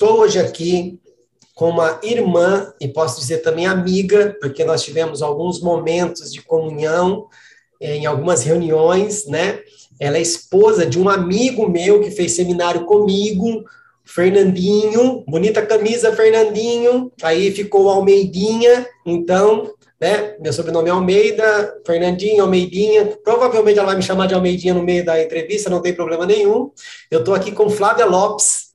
Estou hoje aqui com uma irmã, e posso dizer também amiga, porque nós tivemos alguns momentos de comunhão eh, em algumas reuniões, né? Ela é esposa de um amigo meu que fez seminário comigo, Fernandinho, bonita camisa, Fernandinho, aí ficou Almeidinha, então, né, meu sobrenome é Almeida, Fernandinho, Almeidinha, provavelmente ela vai me chamar de Almeidinha no meio da entrevista, não tem problema nenhum. Eu estou aqui com Flávia Lopes,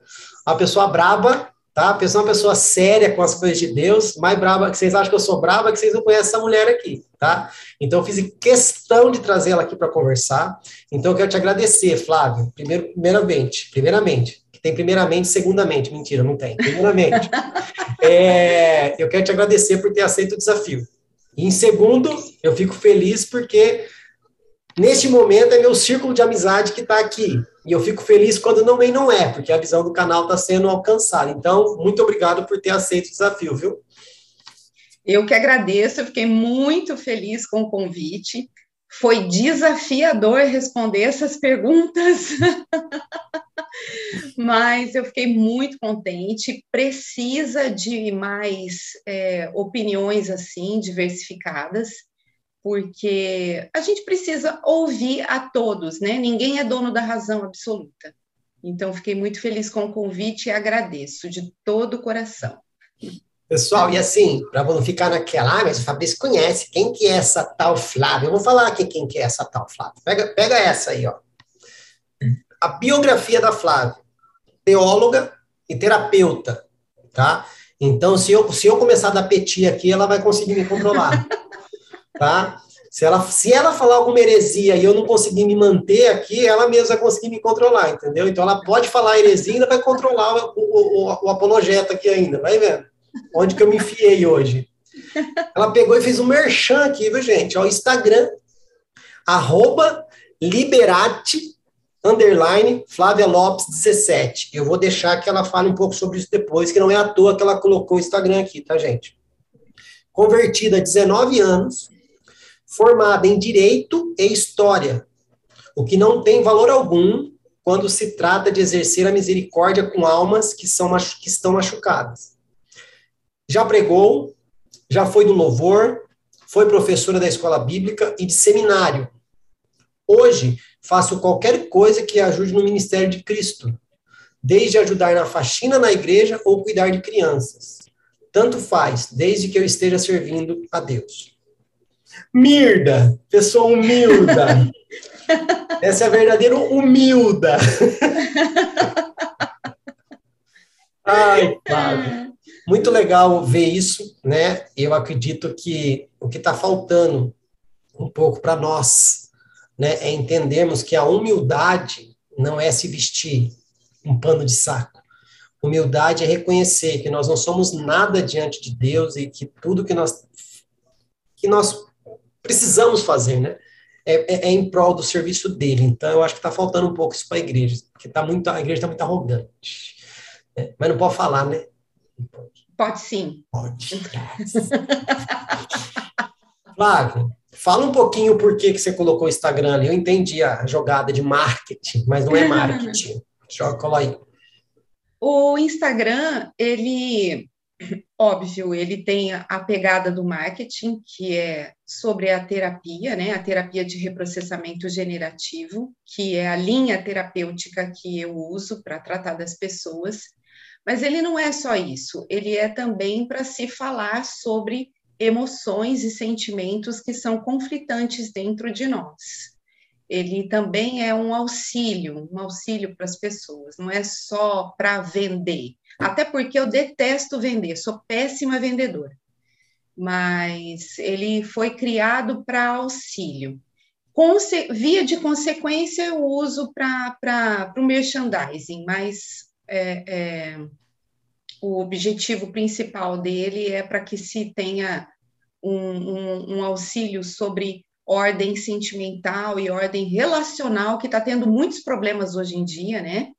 a pessoa braba, tá? A pessoa é uma pessoa séria com as coisas de Deus, mais braba que vocês acham que eu sou braba, que vocês não conhecem essa mulher aqui, tá? Então eu fiz questão de trazer ela aqui para conversar. Então eu quero te agradecer, Flávio, primeiro, primeiramente, primeiramente, que tem primeiramente, segundamente, mentira, não tem. Primeiramente, é, eu quero te agradecer por ter aceito o desafio. E em segundo, eu fico feliz porque neste momento é meu círculo de amizade que está aqui. E eu fico feliz quando não, não é, porque a visão do canal está sendo alcançada. Então, muito obrigado por ter aceito o desafio, viu? Eu que agradeço, eu fiquei muito feliz com o convite. Foi desafiador responder essas perguntas, mas eu fiquei muito contente. Precisa de mais é, opiniões assim, diversificadas porque a gente precisa ouvir a todos, né? Ninguém é dono da razão absoluta. Então, fiquei muito feliz com o convite e agradeço de todo o coração. Pessoal, e assim, para não ficar naquela, ah, mas o Fabrício conhece, quem que é essa tal Flávia? Eu vou falar aqui quem que é essa tal Flávia. Pega, pega essa aí, ó. A biografia da Flávia, teóloga e terapeuta, tá? Então, se eu, se eu começar a dar peti aqui, ela vai conseguir me controlar. tá? Se ela, se ela falar alguma heresia e eu não conseguir me manter aqui, ela mesma vai conseguir me controlar, entendeu? Então ela pode falar heresia e ainda vai controlar o, o, o, o apologeta aqui ainda, vai vendo? Onde que eu me enfiei hoje? Ela pegou e fez um merchan aqui, viu, gente? Ó, Instagram, arroba liberate, underline, Flávia Lopes 17. Eu vou deixar que ela fale um pouco sobre isso depois, que não é à toa que ela colocou o Instagram aqui, tá, gente? Convertida há 19 anos, formada em direito e história, o que não tem valor algum quando se trata de exercer a misericórdia com almas que, são, que estão machucadas. Já pregou, já foi do louvor, foi professora da escola bíblica e de seminário. Hoje, faço qualquer coisa que ajude no ministério de Cristo, desde ajudar na faxina na igreja ou cuidar de crianças. Tanto faz, desde que eu esteja servindo a Deus. Mirda, pessoa humilda. Essa é a verdadeira humilda. Ai, Flávio. Muito legal ver isso, né? Eu acredito que o que está faltando um pouco para nós, né, é entendermos que a humildade não é se vestir um pano de saco. Humildade é reconhecer que nós não somos nada diante de Deus e que tudo que nós que nós precisamos fazer, né? É, é, é, em prol do serviço dele. Então, eu acho que está faltando um pouco isso para a igreja, porque tá muito, a igreja está muito arrogante. É, mas não pode falar, né? Pode sim. Pode. Flávio, fala um pouquinho por que, que você colocou o Instagram ali. Eu entendi a jogada de marketing, mas não é marketing. Joga aí. O Instagram, ele, óbvio, ele tem a pegada do marketing, que é sobre a terapia, né? A terapia de reprocessamento generativo, que é a linha terapêutica que eu uso para tratar das pessoas. Mas ele não é só isso, ele é também para se falar sobre emoções e sentimentos que são conflitantes dentro de nós. Ele também é um auxílio, um auxílio para as pessoas, não é só para vender. Até porque eu detesto vender, sou péssima vendedora. Mas ele foi criado para auxílio. Conse via de consequência, eu uso para o merchandising, mas é, é, o objetivo principal dele é para que se tenha um, um, um, auxílio sobre ordem sentimental e ordem relacional, que está tendo muitos problemas hoje em dia, né?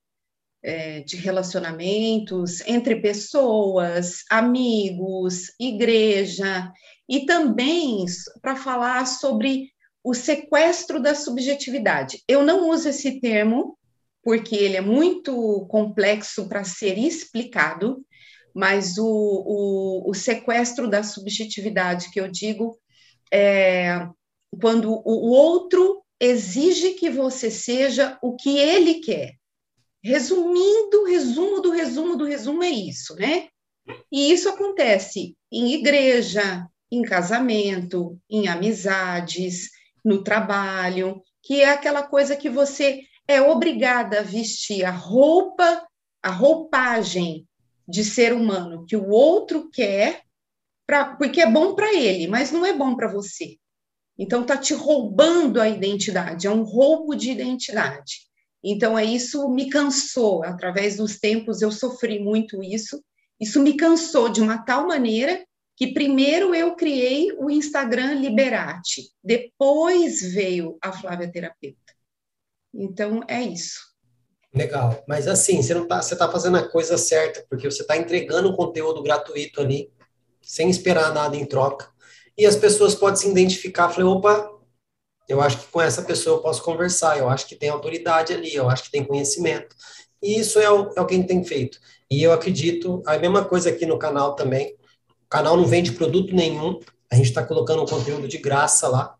É, de relacionamentos entre pessoas, amigos, igreja, e também para falar sobre o sequestro da subjetividade. Eu não uso esse termo porque ele é muito complexo para ser explicado, mas o, o, o, sequestro da subjetividade que eu digo é quando o outro exige que você seja o que ele quer. Resumindo, resumo do resumo do resumo é isso, né? E isso acontece em igreja, em casamento, em amizades, no trabalho, que é aquela coisa que você é obrigada a vestir a roupa, a roupagem de ser humano que o outro quer, pra, porque é bom para ele, mas não é bom para você. Então está te roubando a identidade, é um roubo de identidade. Então é isso me cansou, através dos tempos eu sofri muito isso. Isso me cansou de uma tal maneira que primeiro eu criei o Instagram Liberate, depois veio a Flávia Terapeuta. Então, é isso. Legal. Mas assim, você não tá, tá fazendo a coisa certa, porque você está entregando conteúdo gratuito ali, sem esperar nada em troca. E as pessoas podem se identificar, falei, opa, eu acho que com essa pessoa eu posso conversar, eu acho que tem autoridade ali, eu acho que tem conhecimento. E isso é o, é o que a gente tem feito. E eu acredito, a mesma coisa aqui no canal também. O canal não vende produto nenhum, a gente está colocando um conteúdo de graça lá,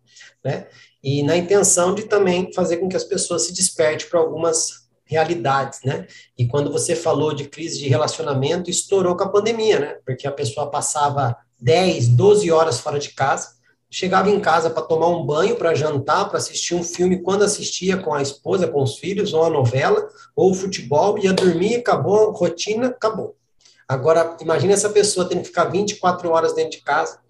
né? e na intenção de também fazer com que as pessoas se despertem para algumas realidades, né? E quando você falou de crise de relacionamento, estourou com a pandemia, né? Porque a pessoa passava 10, 12 horas fora de casa, chegava em casa para tomar um banho, para jantar, para assistir um filme, quando assistia com a esposa, com os filhos, ou a novela, ou o futebol, ia dormir, acabou a rotina, acabou. Agora, imagine essa pessoa tendo que ficar 24 horas dentro de casa,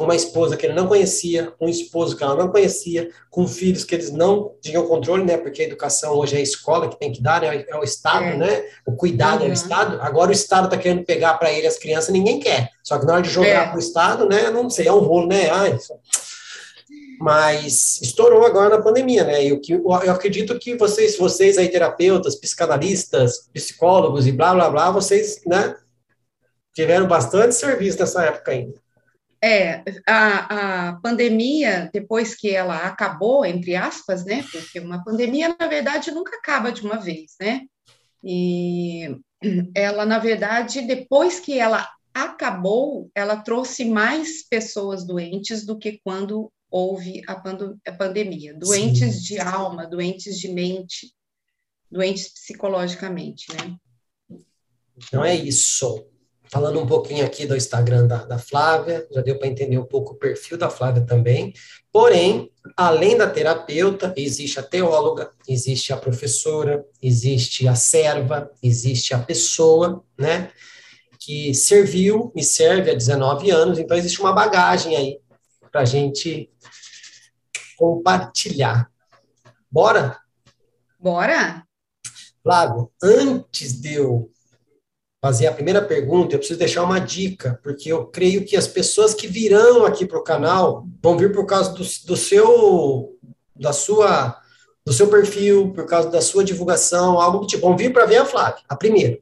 com uma esposa que ele não conhecia, um esposo que ela não conhecia, com filhos que eles não tinham controle, né? Porque a educação hoje é a escola que tem que dar, né? É o Estado, é. né? O cuidado uhum. é o Estado. Agora o Estado está querendo pegar para ele as crianças, ninguém quer. Só que na hora de jogar é. para o Estado, né? Não sei, é um rolo, né? Ai, mas estourou agora na pandemia, né? E o que eu acredito que vocês, vocês aí terapeutas, psicanalistas, psicólogos e blá blá blá, vocês, né, tiveram bastante serviço nessa época ainda. É, a, a pandemia, depois que ela acabou, entre aspas, né? Porque uma pandemia, na verdade, nunca acaba de uma vez, né? E ela, na verdade, depois que ela acabou, ela trouxe mais pessoas doentes do que quando houve a, a pandemia. Doentes Sim. de alma, doentes de mente, doentes psicologicamente, né? Então é isso. Falando um pouquinho aqui do Instagram da, da Flávia, já deu para entender um pouco o perfil da Flávia também. Porém, além da terapeuta, existe a teóloga, existe a professora, existe a serva, existe a pessoa, né? Que serviu e serve há 19 anos, então existe uma bagagem aí para a gente compartilhar. Bora? Bora! Flávio, antes de eu fazer a primeira pergunta, eu preciso deixar uma dica, porque eu creio que as pessoas que virão aqui para o canal vão vir por causa do, do seu da sua do seu perfil, por causa da sua divulgação, algo do tipo, vão vir para ver a Flávia, a primeira.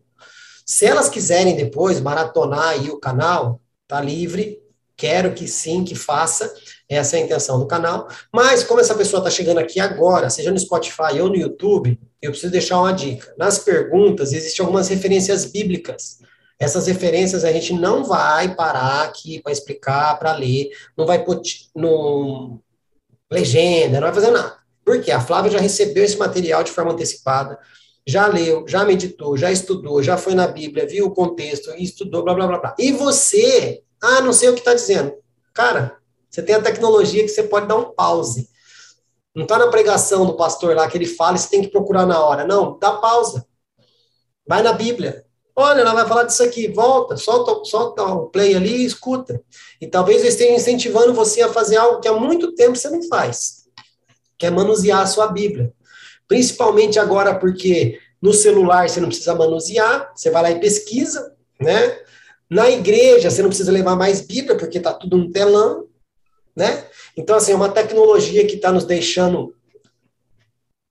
Se elas quiserem depois maratonar aí o canal, tá livre, quero que sim, que faça, essa é a intenção do canal. Mas, como essa pessoa está chegando aqui agora, seja no Spotify ou no YouTube, eu preciso deixar uma dica. Nas perguntas, existem algumas referências bíblicas. Essas referências a gente não vai parar aqui para explicar, para ler, não vai pôr no legenda, não vai fazer nada. Por quê? A Flávia já recebeu esse material de forma antecipada, já leu, já meditou, já estudou, já foi na Bíblia, viu o contexto, estudou, blá, blá, blá, blá. E você, ah, não sei o que está dizendo. Cara, você tem a tecnologia que você pode dar um pause. Não está na pregação do pastor lá que ele fala e você tem que procurar na hora. Não, dá pausa. Vai na Bíblia. Olha, ela vai falar disso aqui, volta, solta, solta o play ali e escuta. E talvez eu esteja incentivando você a fazer algo que há muito tempo você não faz, que é manusear a sua Bíblia. Principalmente agora, porque no celular você não precisa manusear, você vai lá e pesquisa, né? Na igreja você não precisa levar mais Bíblia, porque está tudo no telão né? Então, assim, é uma tecnologia que está nos deixando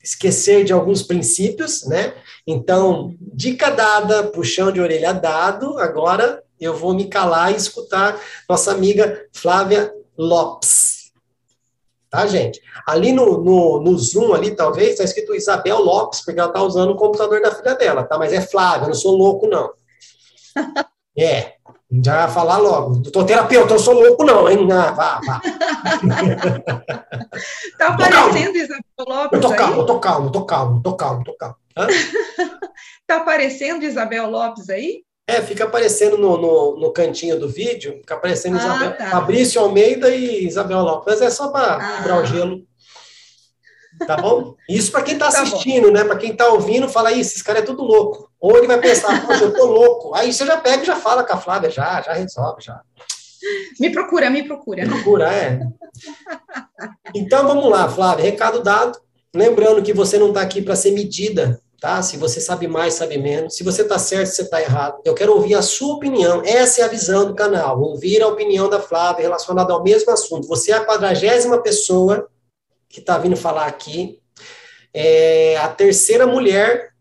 esquecer de alguns princípios, né? Então, dica dada, puxão de orelha dado, agora eu vou me calar e escutar nossa amiga Flávia Lopes. Tá, gente? Ali no, no, no Zoom, ali, talvez, está escrito Isabel Lopes, porque ela está usando o computador da filha dela, tá? Mas é Flávia, eu não sou louco, não. É, já falar logo. Doutor terapeuta, eu sou louco, não, hein? Ah, vá, vá. tá aparecendo Isabel Lopes. Eu tô calmo, eu tô calmo, tô calmo, tô calmo, tô calmo. tá aparecendo Isabel Lopes aí? É, fica aparecendo no, no, no cantinho do vídeo, fica aparecendo ah, Isabel, tá. Fabrício Almeida e Isabel Lopes. Mas é só para ah. quebrar o gelo. Tá bom? Isso para quem está tá assistindo, tá né? Para quem está ouvindo, fala isso, esse cara é tudo louco. Ou ele vai pensar, poxa, eu tô louco. Aí você já pega e já fala com a Flávia, já, já resolve, já. Me procura, me procura. Me procura, é. Então vamos lá, Flávia, recado dado. Lembrando que você não está aqui para ser medida, tá? Se você sabe mais, sabe menos. Se você está certo, você está errado. Eu quero ouvir a sua opinião. Essa é a visão do canal. Ouvir a opinião da Flávia relacionada ao mesmo assunto. Você é a quadragésima pessoa que está vindo falar aqui. É a terceira mulher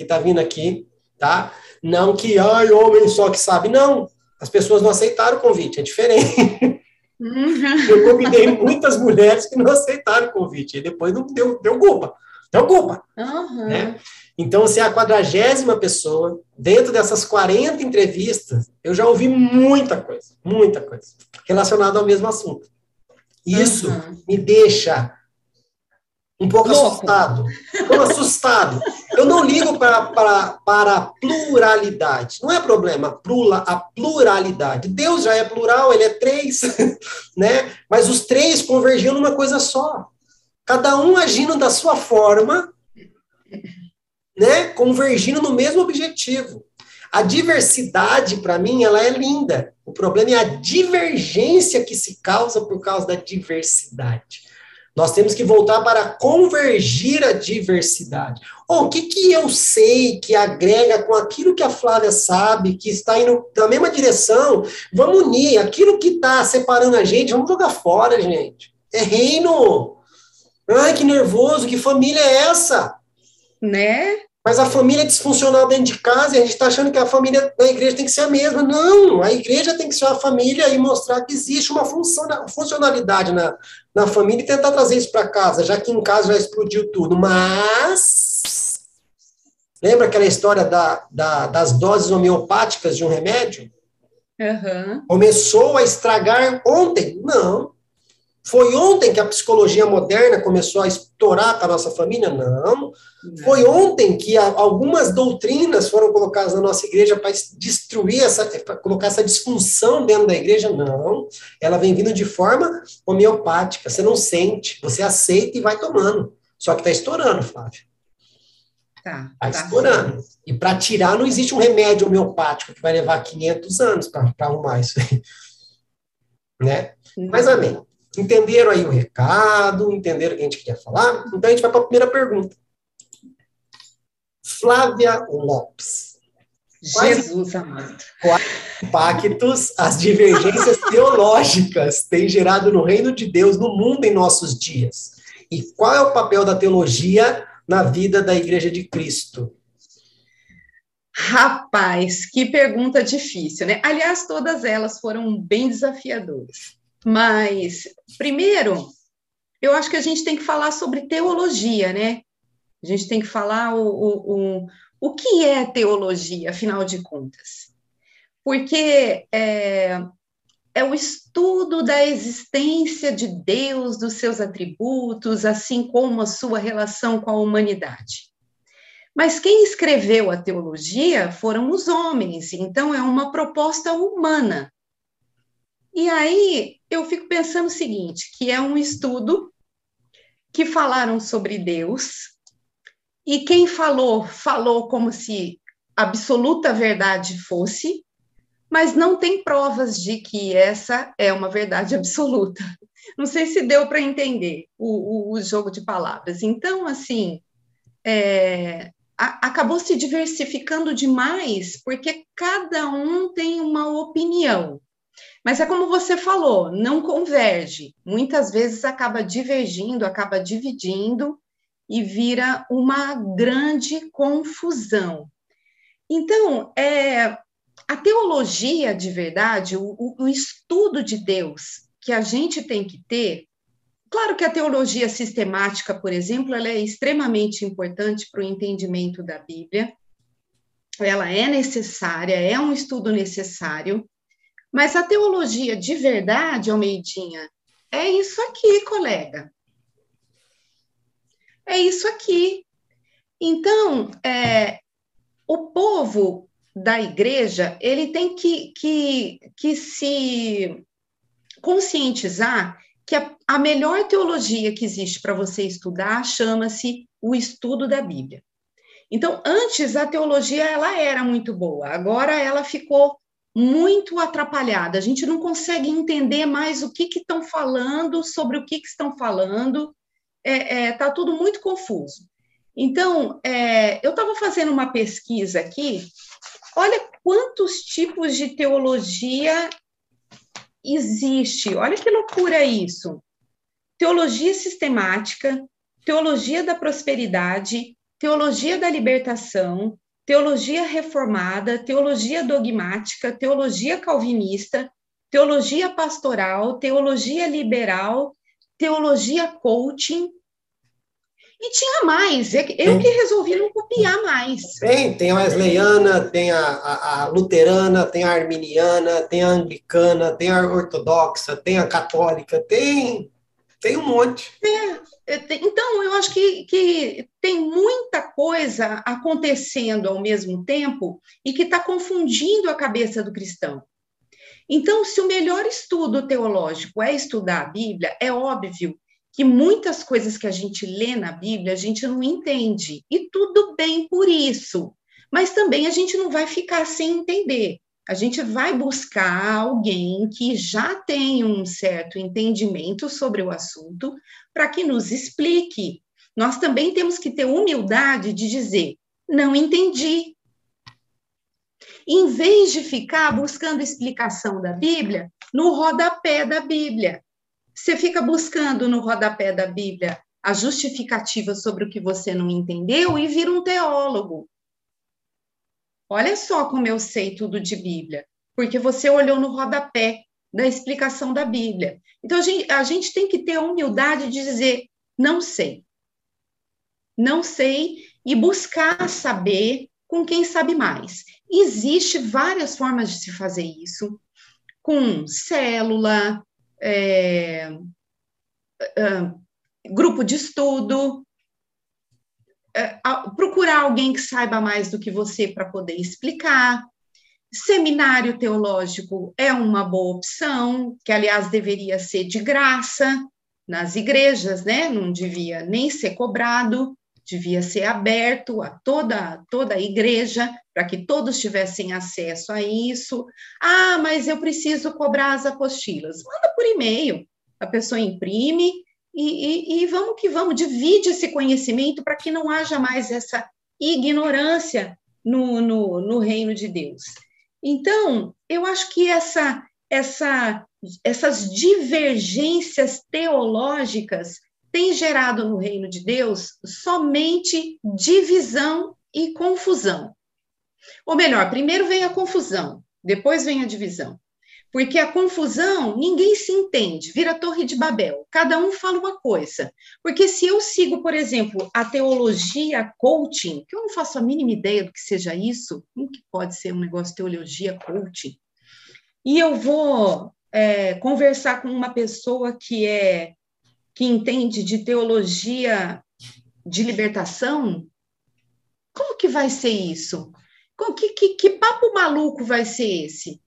que está vindo aqui, tá? Não que, ai, homem só que sabe. Não, as pessoas não aceitaram o convite, é diferente. Uhum. Eu convidei muitas mulheres que não aceitaram o convite, e depois não deu, deu culpa. Deu culpa. Uhum. Né? Então, você é a quadragésima pessoa. Dentro dessas 40 entrevistas, eu já ouvi muita coisa, muita coisa, relacionada ao mesmo assunto. Isso uhum. me deixa um pouco Louco. assustado. Estou assustado. Eu não ligo para, para, para a pluralidade. Não é problema plura, a pluralidade. Deus já é plural, ele é três, né? Mas os três convergiam numa coisa só. Cada um agindo da sua forma, né? Convergindo no mesmo objetivo. A diversidade, para mim, ela é linda. O problema é a divergência que se causa por causa da diversidade. Nós temos que voltar para convergir a diversidade. Oh, o que, que eu sei que agrega com aquilo que a Flávia sabe, que está indo na mesma direção? Vamos unir. Aquilo que está separando a gente, vamos jogar fora, gente. É reino. Ai, que nervoso, que família é essa? Né? Mas a família é disfuncional dentro de casa e a gente está achando que a família da igreja tem que ser a mesma. Não, a igreja tem que ser a família e mostrar que existe uma funcionalidade na, na família e tentar trazer isso para casa, já que em casa já explodiu tudo. Mas, lembra aquela história da, da, das doses homeopáticas de um remédio? Uhum. Começou a estragar ontem? Não. Foi ontem que a psicologia moderna começou a estourar para a nossa família? Não. Foi ontem que algumas doutrinas foram colocadas na nossa igreja para destruir essa, para colocar essa disfunção dentro da igreja? Não. Ela vem vindo de forma homeopática. Você não sente, você aceita e vai tomando. Só que está estourando, Flávio. Está tá, tá estourando. E para tirar, não existe um remédio homeopático que vai levar 500 anos para arrumar isso aí. Né? Mas amém. Entenderam aí o recado? Entenderam o que a gente queria falar? Então a gente vai para a primeira pergunta. Flávia Lopes. Jesus amado. Quais impactos as divergências teológicas têm gerado no reino de Deus, no mundo em nossos dias? E qual é o papel da teologia na vida da Igreja de Cristo? Rapaz, que pergunta difícil, né? Aliás, todas elas foram bem desafiadoras. Mas, primeiro, eu acho que a gente tem que falar sobre teologia, né? A gente tem que falar o, o, o, o que é teologia, afinal de contas. Porque é, é o estudo da existência de Deus, dos seus atributos, assim como a sua relação com a humanidade. Mas quem escreveu a teologia foram os homens, então é uma proposta humana. E aí eu fico pensando o seguinte, que é um estudo que falaram sobre Deus, e quem falou, falou como se absoluta verdade fosse, mas não tem provas de que essa é uma verdade absoluta. Não sei se deu para entender o, o, o, jogo de palavras. Então, assim, é, a, acabou se diversificando demais, porque cada um tem uma opinião. Mas é como você falou, não converge. Muitas vezes acaba divergindo, acaba dividindo e vira uma grande confusão. Então, é, a teologia de verdade, o, o estudo de Deus que a gente tem que ter, Claro que a teologia sistemática, por exemplo, ela é extremamente importante para o entendimento da Bíblia. Ela é necessária, é um estudo necessário, mas a teologia de verdade, Almeidinha, é isso aqui, colega. É isso aqui. Então, é, o povo da igreja, ele tem que, que, que se conscientizar que a, a melhor teologia que existe para você estudar chama-se o estudo da Bíblia. Então, antes a teologia ela era muito boa, agora ela ficou muito atrapalhada. A gente não consegue entender mais o que estão falando, sobre o que, que estão falando. Está é, é, tá tudo muito confuso. Então, é, eu estava fazendo uma pesquisa aqui. Olha quantos tipos de teologia existe. Olha que loucura isso. Teologia sistemática, teologia da prosperidade, teologia da libertação, teologia reformada, teologia dogmática, teologia calvinista, teologia pastoral, teologia liberal, teologia coaching, e tinha mais, eu que resolvi não copiar mais. Tem, tem a wesleyana, tem a, a, a, luterana, tem a arminiana, tem a anglicana, tem a ortodoxa, tem a católica, tem, tem um monte. É, é então, eu acho que, que tem muita coisa acontecendo ao mesmo tempo e que está confundindo a cabeça do cristão. Então, se o melhor estudo teológico é estudar a Bíblia, é óbvio que muitas coisas que a gente lê na Bíblia a gente não entende, e tudo bem por isso, mas também a gente não vai ficar sem entender. A gente vai buscar alguém que já tem um certo entendimento sobre o assunto para que nos explique. Nós também temos que ter humildade de dizer: não entendi. Em vez de ficar buscando explicação da Bíblia no rodapé da Bíblia, você fica buscando no rodapé da Bíblia a justificativa sobre o que você não entendeu e vira um teólogo. Olha só como eu sei tudo de Bíblia, porque você olhou no rodapé da explicação da Bíblia. Então, a gente, a gente tem que ter a humildade de dizer: não sei. Não sei e buscar saber com quem sabe mais. Existe várias formas de se fazer isso, com célula, é, é, grupo de estudo, procurar alguém que saiba mais do que você para poder explicar. Seminário teológico é uma boa opção, que aliás deveria ser de graça nas igrejas, né? Não devia nem ser cobrado, devia ser aberto a toda toda a igreja para que todos tivessem acesso a isso. Ah, mas eu preciso cobrar as apostilas. Manda por e-mail. A pessoa imprime e, e, e vamos que vamos, divide esse conhecimento para que não haja mais essa ignorância no, no, no reino de Deus. Então, eu acho que essa, essa, essas divergências teológicas têm gerado no reino de Deus somente divisão e confusão. Ou melhor, primeiro vem a confusão, depois vem a divisão. Porque a confusão, ninguém se entende, vira torre de Babel, cada um fala uma coisa. Porque se eu sigo, por exemplo, a teologia coaching, que eu não faço a mínima ideia do que seja isso, o que pode ser um negócio de teologia coaching, e eu vou é, conversar com uma pessoa que é que entende de teologia de libertação, como que vai ser isso? Que, que, que papo maluco vai ser esse?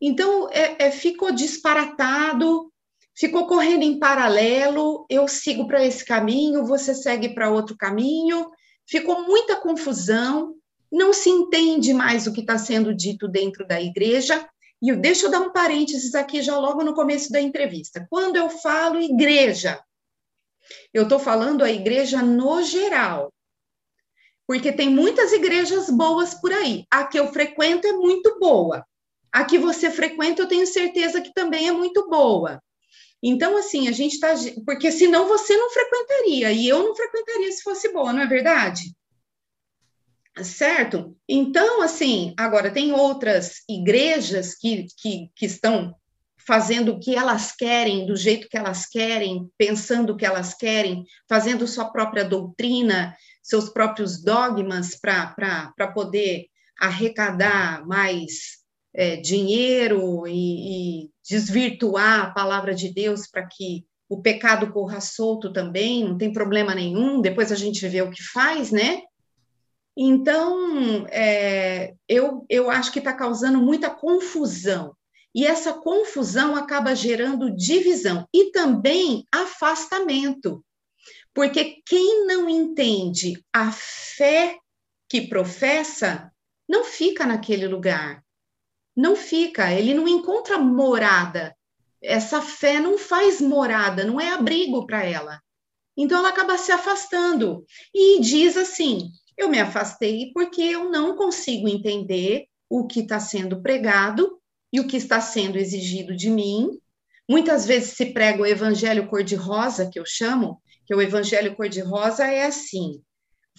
Então, é, é, ficou disparatado, ficou correndo em paralelo, eu sigo para esse caminho, você segue para outro caminho, ficou muita confusão, não se entende mais o que está sendo dito dentro da igreja. E deixa eu dar um parênteses aqui já logo no começo da entrevista. Quando eu falo igreja, eu estou falando a igreja no geral, porque tem muitas igrejas boas por aí. A que eu frequento é muito boa, a que você frequenta, eu tenho certeza que também é muito boa. Então, assim, a gente está. Porque senão você não frequentaria, e eu não frequentaria se fosse boa, não é verdade? Certo? Então, assim, agora tem outras igrejas que, que, que estão fazendo o que elas querem, do jeito que elas querem, pensando o que elas querem, fazendo sua própria doutrina, seus próprios dogmas para poder arrecadar mais é, dinheiro e, e desvirtuar a palavra de Deus para que o pecado corra solto também, não tem problema nenhum, depois a gente vê o que faz, né? Então, é, eu, eu acho que está causando muita confusão. E essa confusão acaba gerando divisão e também afastamento. Porque quem não entende a fé que professa, não fica naquele lugar não fica, ele não encontra morada. Essa fé não faz morada, não é abrigo para ela. Então ela acaba se afastando e diz assim: eu me afastei porque eu não consigo entender o que está sendo pregado e o que está sendo exigido de mim. Muitas vezes se prega o evangelho cor-de-rosa, que eu chamo, que o evangelho cor-de-rosa é assim: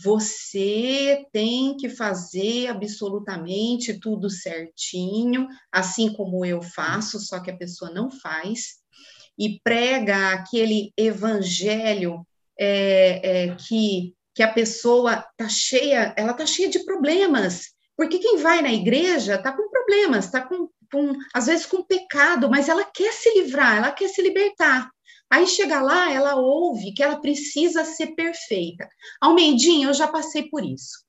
você tem que fazer absolutamente tudo certinho, assim como eu faço, só que a pessoa não faz, e prega aquele evangelho é, é, que, que a pessoa está cheia, ela está cheia de problemas, porque quem vai na igreja está com problemas, está com, com, às vezes com pecado, mas ela quer se livrar, ela quer se libertar. Aí chega lá, ela ouve que ela precisa ser perfeita. Almeidinha, eu já passei por isso.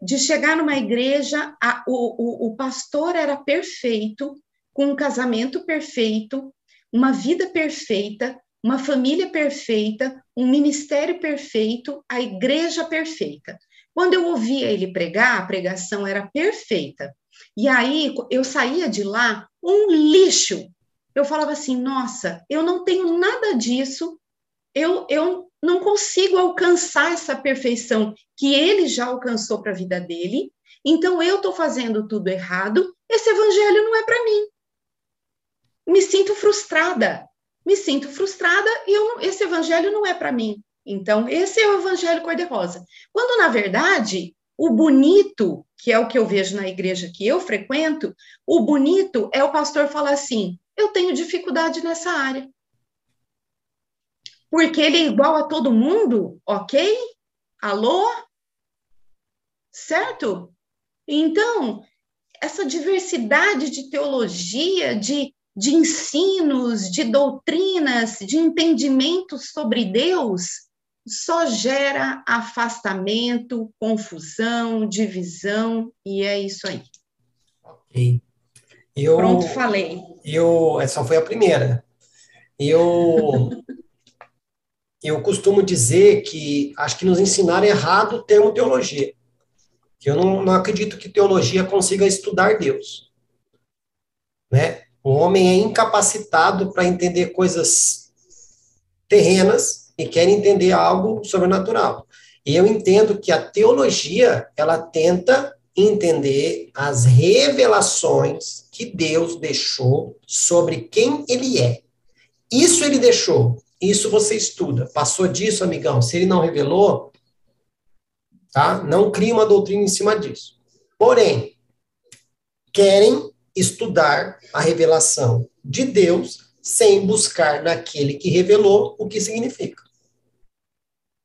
De chegar numa igreja, a, o, o, o pastor era perfeito, com um casamento perfeito, uma vida perfeita, uma família perfeita, um ministério perfeito, a igreja perfeita. Quando eu ouvia ele pregar, a pregação era perfeita. E aí eu saía de lá um lixo, eu falava assim: nossa, eu não tenho nada disso, eu, eu não consigo alcançar essa perfeição que ele já alcançou para a vida dele, então eu estou fazendo tudo errado, esse evangelho não é para mim. Me sinto frustrada, me sinto frustrada e eu, esse evangelho não é para mim. Então, esse é o evangelho cor-de-rosa. Quando, na verdade, o bonito, que é o que eu vejo na igreja que eu frequento, o bonito é o pastor falar assim: eu tenho dificuldade nessa área. Porque ele é igual a todo mundo, ok? Alô? Certo? Então, essa diversidade de teologia, de, de ensinos, de doutrinas, de entendimentos sobre Deus, só gera afastamento, confusão, divisão, e é isso aí. Ok. Eu, Pronto, falei. Eu, essa foi a primeira. Eu, eu costumo dizer que acho que nos ensinaram errado o termo teologia. Eu não, não acredito que teologia consiga estudar Deus. Né? O homem é incapacitado para entender coisas terrenas e quer entender algo sobrenatural. E eu entendo que a teologia, ela tenta entender as revelações que Deus deixou sobre quem ele é. Isso ele deixou, isso você estuda. Passou disso, amigão. Se ele não revelou, tá? Não crie uma doutrina em cima disso. porém, querem estudar a revelação de Deus sem buscar naquele que revelou o que significa.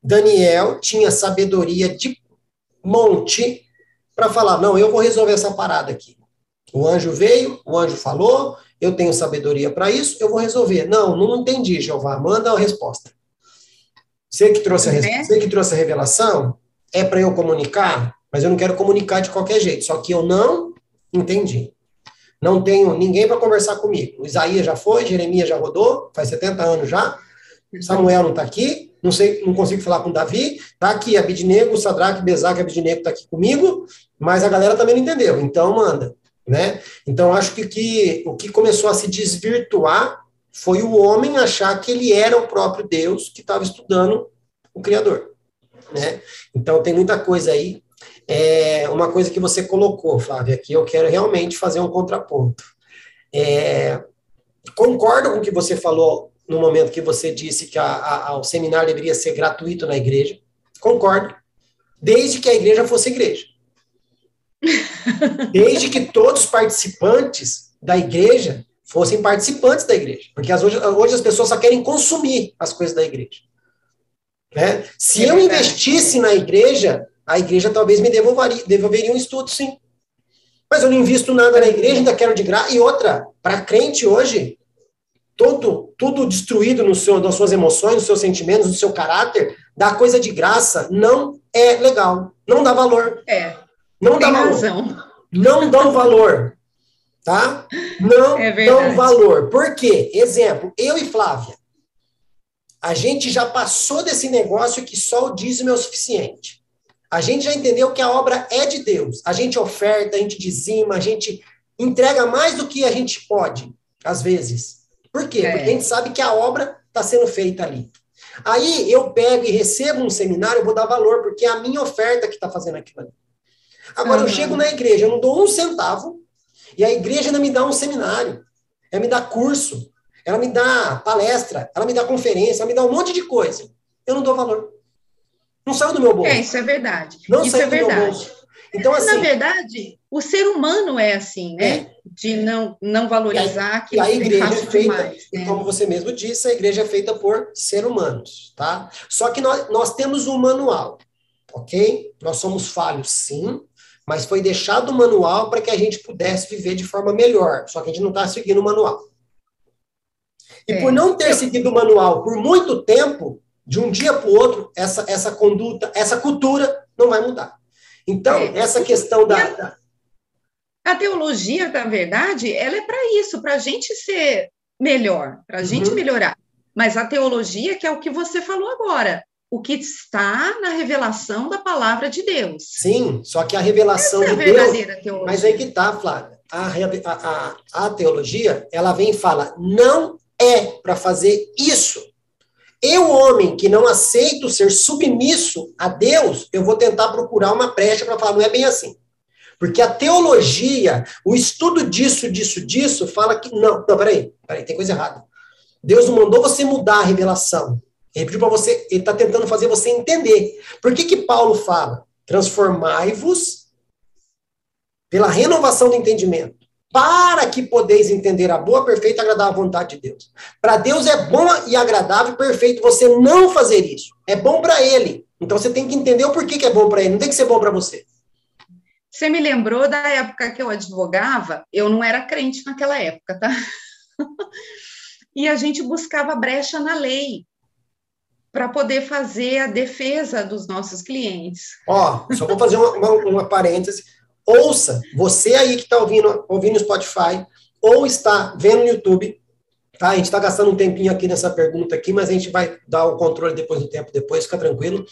Daniel tinha sabedoria de monte para falar: não, eu vou resolver essa parada aqui. O anjo veio, o anjo falou, eu tenho sabedoria para isso, eu vou resolver. Não, não entendi, Jeová, manda a resposta. Você que trouxe a, é. você que trouxe a revelação, é para eu comunicar, mas eu não quero comunicar de qualquer jeito, só que eu não entendi. Não tenho ninguém para conversar comigo. O Isaías já foi, Jeremias já rodou, faz 70 anos já. Samuel não está aqui, não sei, não consigo falar com Davi. Está aqui Abidnego, Sadraque, Bezaque, Abidnego está aqui comigo, mas a galera também não entendeu. Então manda, né? Então acho que, que o que começou a se desvirtuar foi o homem achar que ele era o próprio Deus que estava estudando o Criador, né? Então tem muita coisa aí é, uma coisa que você colocou, Flávia, que eu quero realmente fazer um contraponto. É, concordo com o que você falou no momento que você disse que a, a, o seminário deveria ser gratuito na igreja. Concordo. Desde que a igreja fosse igreja. Desde que todos os participantes da igreja fossem participantes da igreja. Porque hoje, hoje as pessoas só querem consumir as coisas da igreja. Né? Se eu investisse na igreja, a igreja talvez me devolveria, devolveria um estudo, sim. Mas eu não invisto nada na igreja, ainda quero de graça. E outra, para crente hoje, todo, tudo destruído no seu, nas suas emoções, nos seus sentimentos, no seu caráter, dar coisa de graça não é legal. Não dá valor. É. Não dá valor. Razão. Não dão valor. Tá? Não é dão valor. Por quê? Exemplo, eu e Flávia. A gente já passou desse negócio que só o dízimo é o suficiente. A gente já entendeu que a obra é de Deus. A gente oferta, a gente dizima, a gente entrega mais do que a gente pode, às vezes. Por quê? É. Porque a gente sabe que a obra está sendo feita ali. Aí eu pego e recebo um seminário, eu vou dar valor, porque é a minha oferta que está fazendo aquilo ali. Agora uhum. eu chego na igreja, eu não dou um centavo, e a igreja ainda me dá um seminário, ela me dá curso, ela me dá palestra, ela me dá conferência, ela me dá um monte de coisa. Eu não dou valor. Não saiu do meu bolso. É, isso é verdade. Não isso saiu é verdade. do meu bolso. Então, assim, Na verdade, o ser humano é assim, né? É. De não, não valorizar que a igreja é feita, demais, né? como você mesmo disse, a igreja é feita por ser humanos, tá? Só que nós, nós temos um manual, ok? Nós somos falhos, sim, mas foi deixado o manual para que a gente pudesse viver de forma melhor. Só que a gente não está seguindo o manual. E é. por não ter seguido o manual por muito tempo, de um dia para o outro, essa, essa conduta, essa cultura não vai mudar. Então, é. essa questão da, A teologia, na verdade, ela é para isso, para a gente ser melhor, para a uhum. gente melhorar. Mas a teologia, que é o que você falou agora, o que está na revelação da palavra de Deus. Sim, só que a revelação Essa de é a verdadeira Deus. Teologia. Mas aí que tá, Flávia. A, a, a, a teologia, ela vem e fala: não é para fazer isso. Eu, homem, que não aceito ser submisso a Deus, eu vou tentar procurar uma brecha para falar, não é bem assim. Porque a teologia, o estudo disso, disso, disso, fala que. Não, não, peraí, peraí, tem coisa errada. Deus não mandou você mudar a revelação. Ele pediu para você, ele está tentando fazer você entender. Por que, que Paulo fala? Transformai-vos pela renovação do entendimento para que podeis entender a boa, perfeita e agradável vontade de Deus. Para Deus é bom e agradável e perfeito você não fazer isso. É bom para ele. Então você tem que entender o porquê que é bom para ele, não tem que ser bom para você. Você me lembrou da época que eu advogava, eu não era crente naquela época, tá? e a gente buscava brecha na lei para poder fazer a defesa dos nossos clientes. Ó, só vou fazer uma, uma, uma parêntese ouça, você aí que está ouvindo, ouvindo no Spotify, ou está vendo no YouTube, tá? A gente está gastando um tempinho aqui nessa pergunta aqui, mas a gente vai dar o controle depois do tempo, depois, fica tranquilo.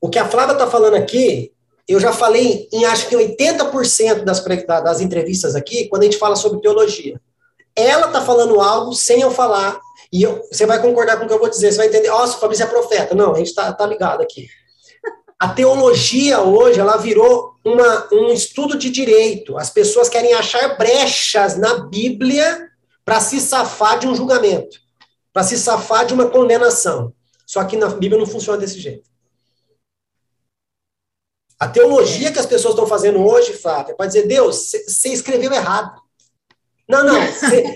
O que a Flávia está falando aqui, eu já falei em acho que 80% das, das entrevistas aqui, quando a gente fala sobre teologia. Ela está falando algo sem eu falar, e eu, você vai concordar com o que eu vou dizer, você vai entender, nossa, o Fabrício é profeta. Não, a gente está tá ligado aqui. A teologia hoje, ela virou uma, um estudo de direito. As pessoas querem achar brechas na Bíblia para se safar de um julgamento, para se safar de uma condenação. Só que na Bíblia não funciona desse jeito. A teologia que as pessoas estão fazendo hoje, Flávia, é para dizer, Deus, você escreveu errado. Não, não,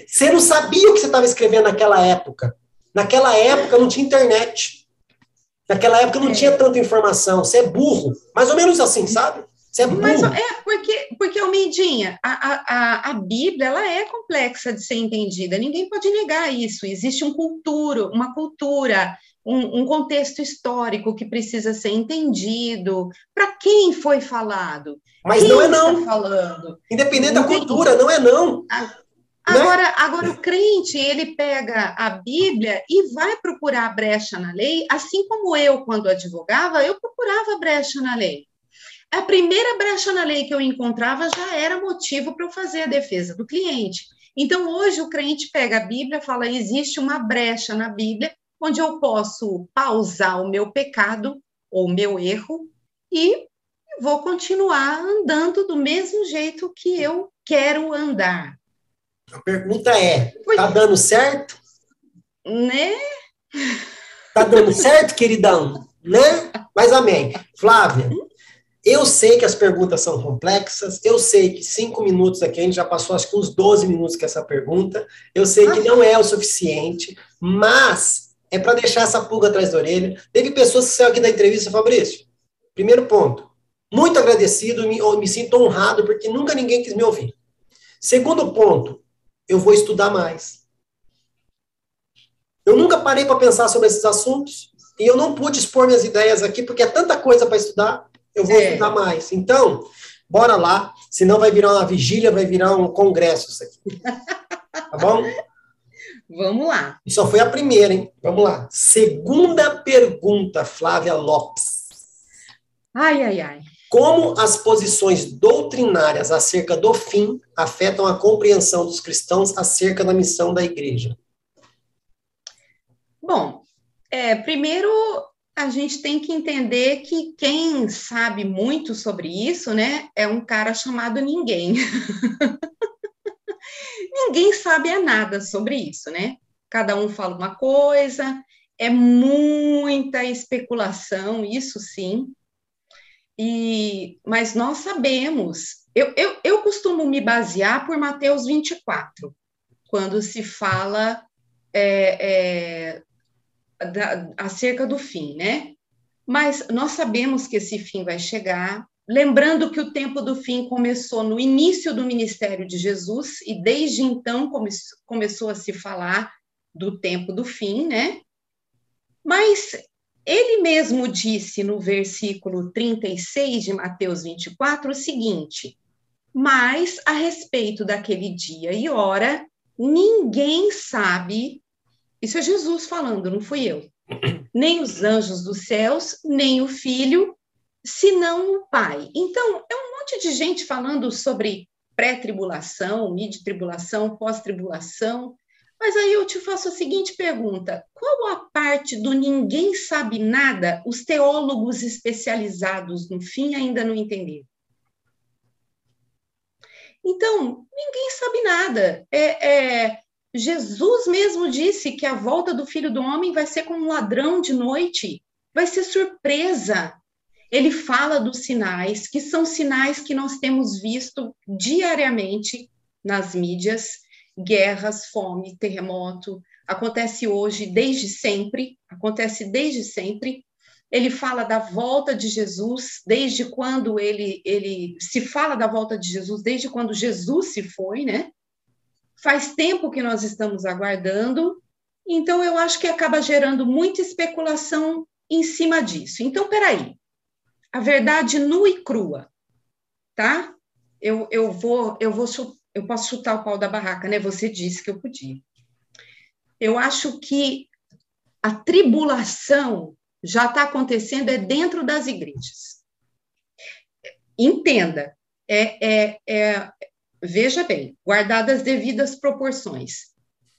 você não sabia o que você estava escrevendo naquela época. Naquela época não tinha internet. Naquela época não tinha tanta informação. Você é burro. Mais ou menos assim, sabe? Você é burro. Mas é, porque, porque Almeidinha, a, a, a Bíblia, ela é complexa de ser entendida. Ninguém pode negar isso. Existe um cultura, uma cultura, um, um contexto histórico que precisa ser entendido. Para quem foi falado? Mas quem não é não. falando? Independente da cultura, não é não. A, né? Agora, agora, o crente, ele pega a Bíblia e vai procurar a brecha na lei, assim como eu, quando advogava, eu procurava a brecha na lei. A primeira brecha na lei que eu encontrava já era motivo para eu fazer a defesa do cliente. Então, hoje, o crente pega a Bíblia e fala: existe uma brecha na Bíblia onde eu posso pausar o meu pecado ou o meu erro e vou continuar andando do mesmo jeito que eu quero andar. A pergunta é: tá dando certo? Né? Tá dando certo, queridão? Né? Mas amém. Flávia, eu sei que as perguntas são complexas, eu sei que cinco minutos aqui, a gente já passou acho que uns 12 minutos com essa pergunta, eu sei que não é o suficiente, mas é para deixar essa pulga atrás da orelha. Teve pessoas que saíram aqui da entrevista, Fabrício. Primeiro ponto, muito agradecido, me, me sinto honrado, porque nunca ninguém quis me ouvir. Segundo ponto, eu vou estudar mais. Eu nunca parei para pensar sobre esses assuntos e eu não pude expor minhas ideias aqui porque é tanta coisa para estudar. Eu vou é. estudar mais. Então, bora lá, senão vai virar uma vigília, vai virar um congresso isso aqui. Tá bom? Vamos lá. E só foi a primeira, hein? Vamos lá. Segunda pergunta, Flávia Lopes. Ai, ai, ai. Como as posições doutrinárias acerca do fim afetam a compreensão dos cristãos acerca da missão da igreja? Bom, é, primeiro a gente tem que entender que quem sabe muito sobre isso, né, é um cara chamado ninguém. ninguém sabe nada sobre isso, né? Cada um fala uma coisa, é muita especulação, isso sim. E, mas nós sabemos, eu, eu, eu costumo me basear por Mateus 24, quando se fala é, é, da, acerca do fim, né? Mas nós sabemos que esse fim vai chegar, lembrando que o tempo do fim começou no início do ministério de Jesus, e desde então come, começou a se falar do tempo do fim, né? Mas ele mesmo disse no versículo 36 de Mateus 24 o seguinte: Mas a respeito daquele dia e hora, ninguém sabe. Isso é Jesus falando, não fui eu. Nem os anjos dos céus, nem o filho, senão o Pai. Então, é um monte de gente falando sobre pré-tribulação, mid-tribulação, pós-tribulação, mas aí eu te faço a seguinte pergunta: qual a parte do ninguém sabe nada os teólogos especializados no fim ainda não entenderam? Então, ninguém sabe nada. É, é, Jesus mesmo disse que a volta do filho do homem vai ser como um ladrão de noite, vai ser surpresa. Ele fala dos sinais, que são sinais que nós temos visto diariamente nas mídias guerras, fome, terremoto, acontece hoje desde sempre, acontece desde sempre. Ele fala da volta de Jesus, desde quando ele, ele se fala da volta de Jesus, desde quando Jesus se foi, né? Faz tempo que nós estamos aguardando, então eu acho que acaba gerando muita especulação em cima disso. Então, peraí, a verdade nua e crua, tá? Eu, eu vou eu vou eu posso chutar o pau da barraca, né? Você disse que eu podia. Eu acho que a tribulação já está acontecendo é dentro das igrejas. Entenda, é, é, é, veja bem, guardadas devidas proporções.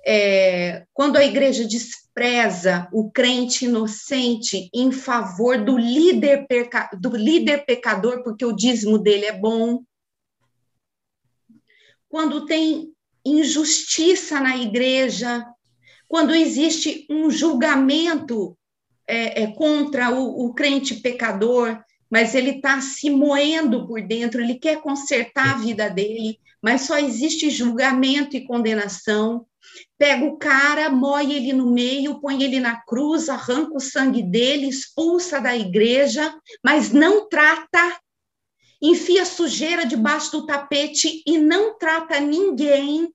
É, quando a igreja despreza o crente inocente em favor do líder, perca, do líder pecador, porque o dízimo dele é bom, quando tem injustiça na igreja, quando existe um julgamento é, é, contra o, o, crente pecador, mas ele está se moendo por dentro, ele quer consertar a vida dele, mas só existe julgamento e condenação. Pega o cara, moe ele no meio, põe ele na cruz, arranca o sangue dele, expulsa da igreja, mas não trata, enfia sujeira debaixo do tapete e não trata ninguém.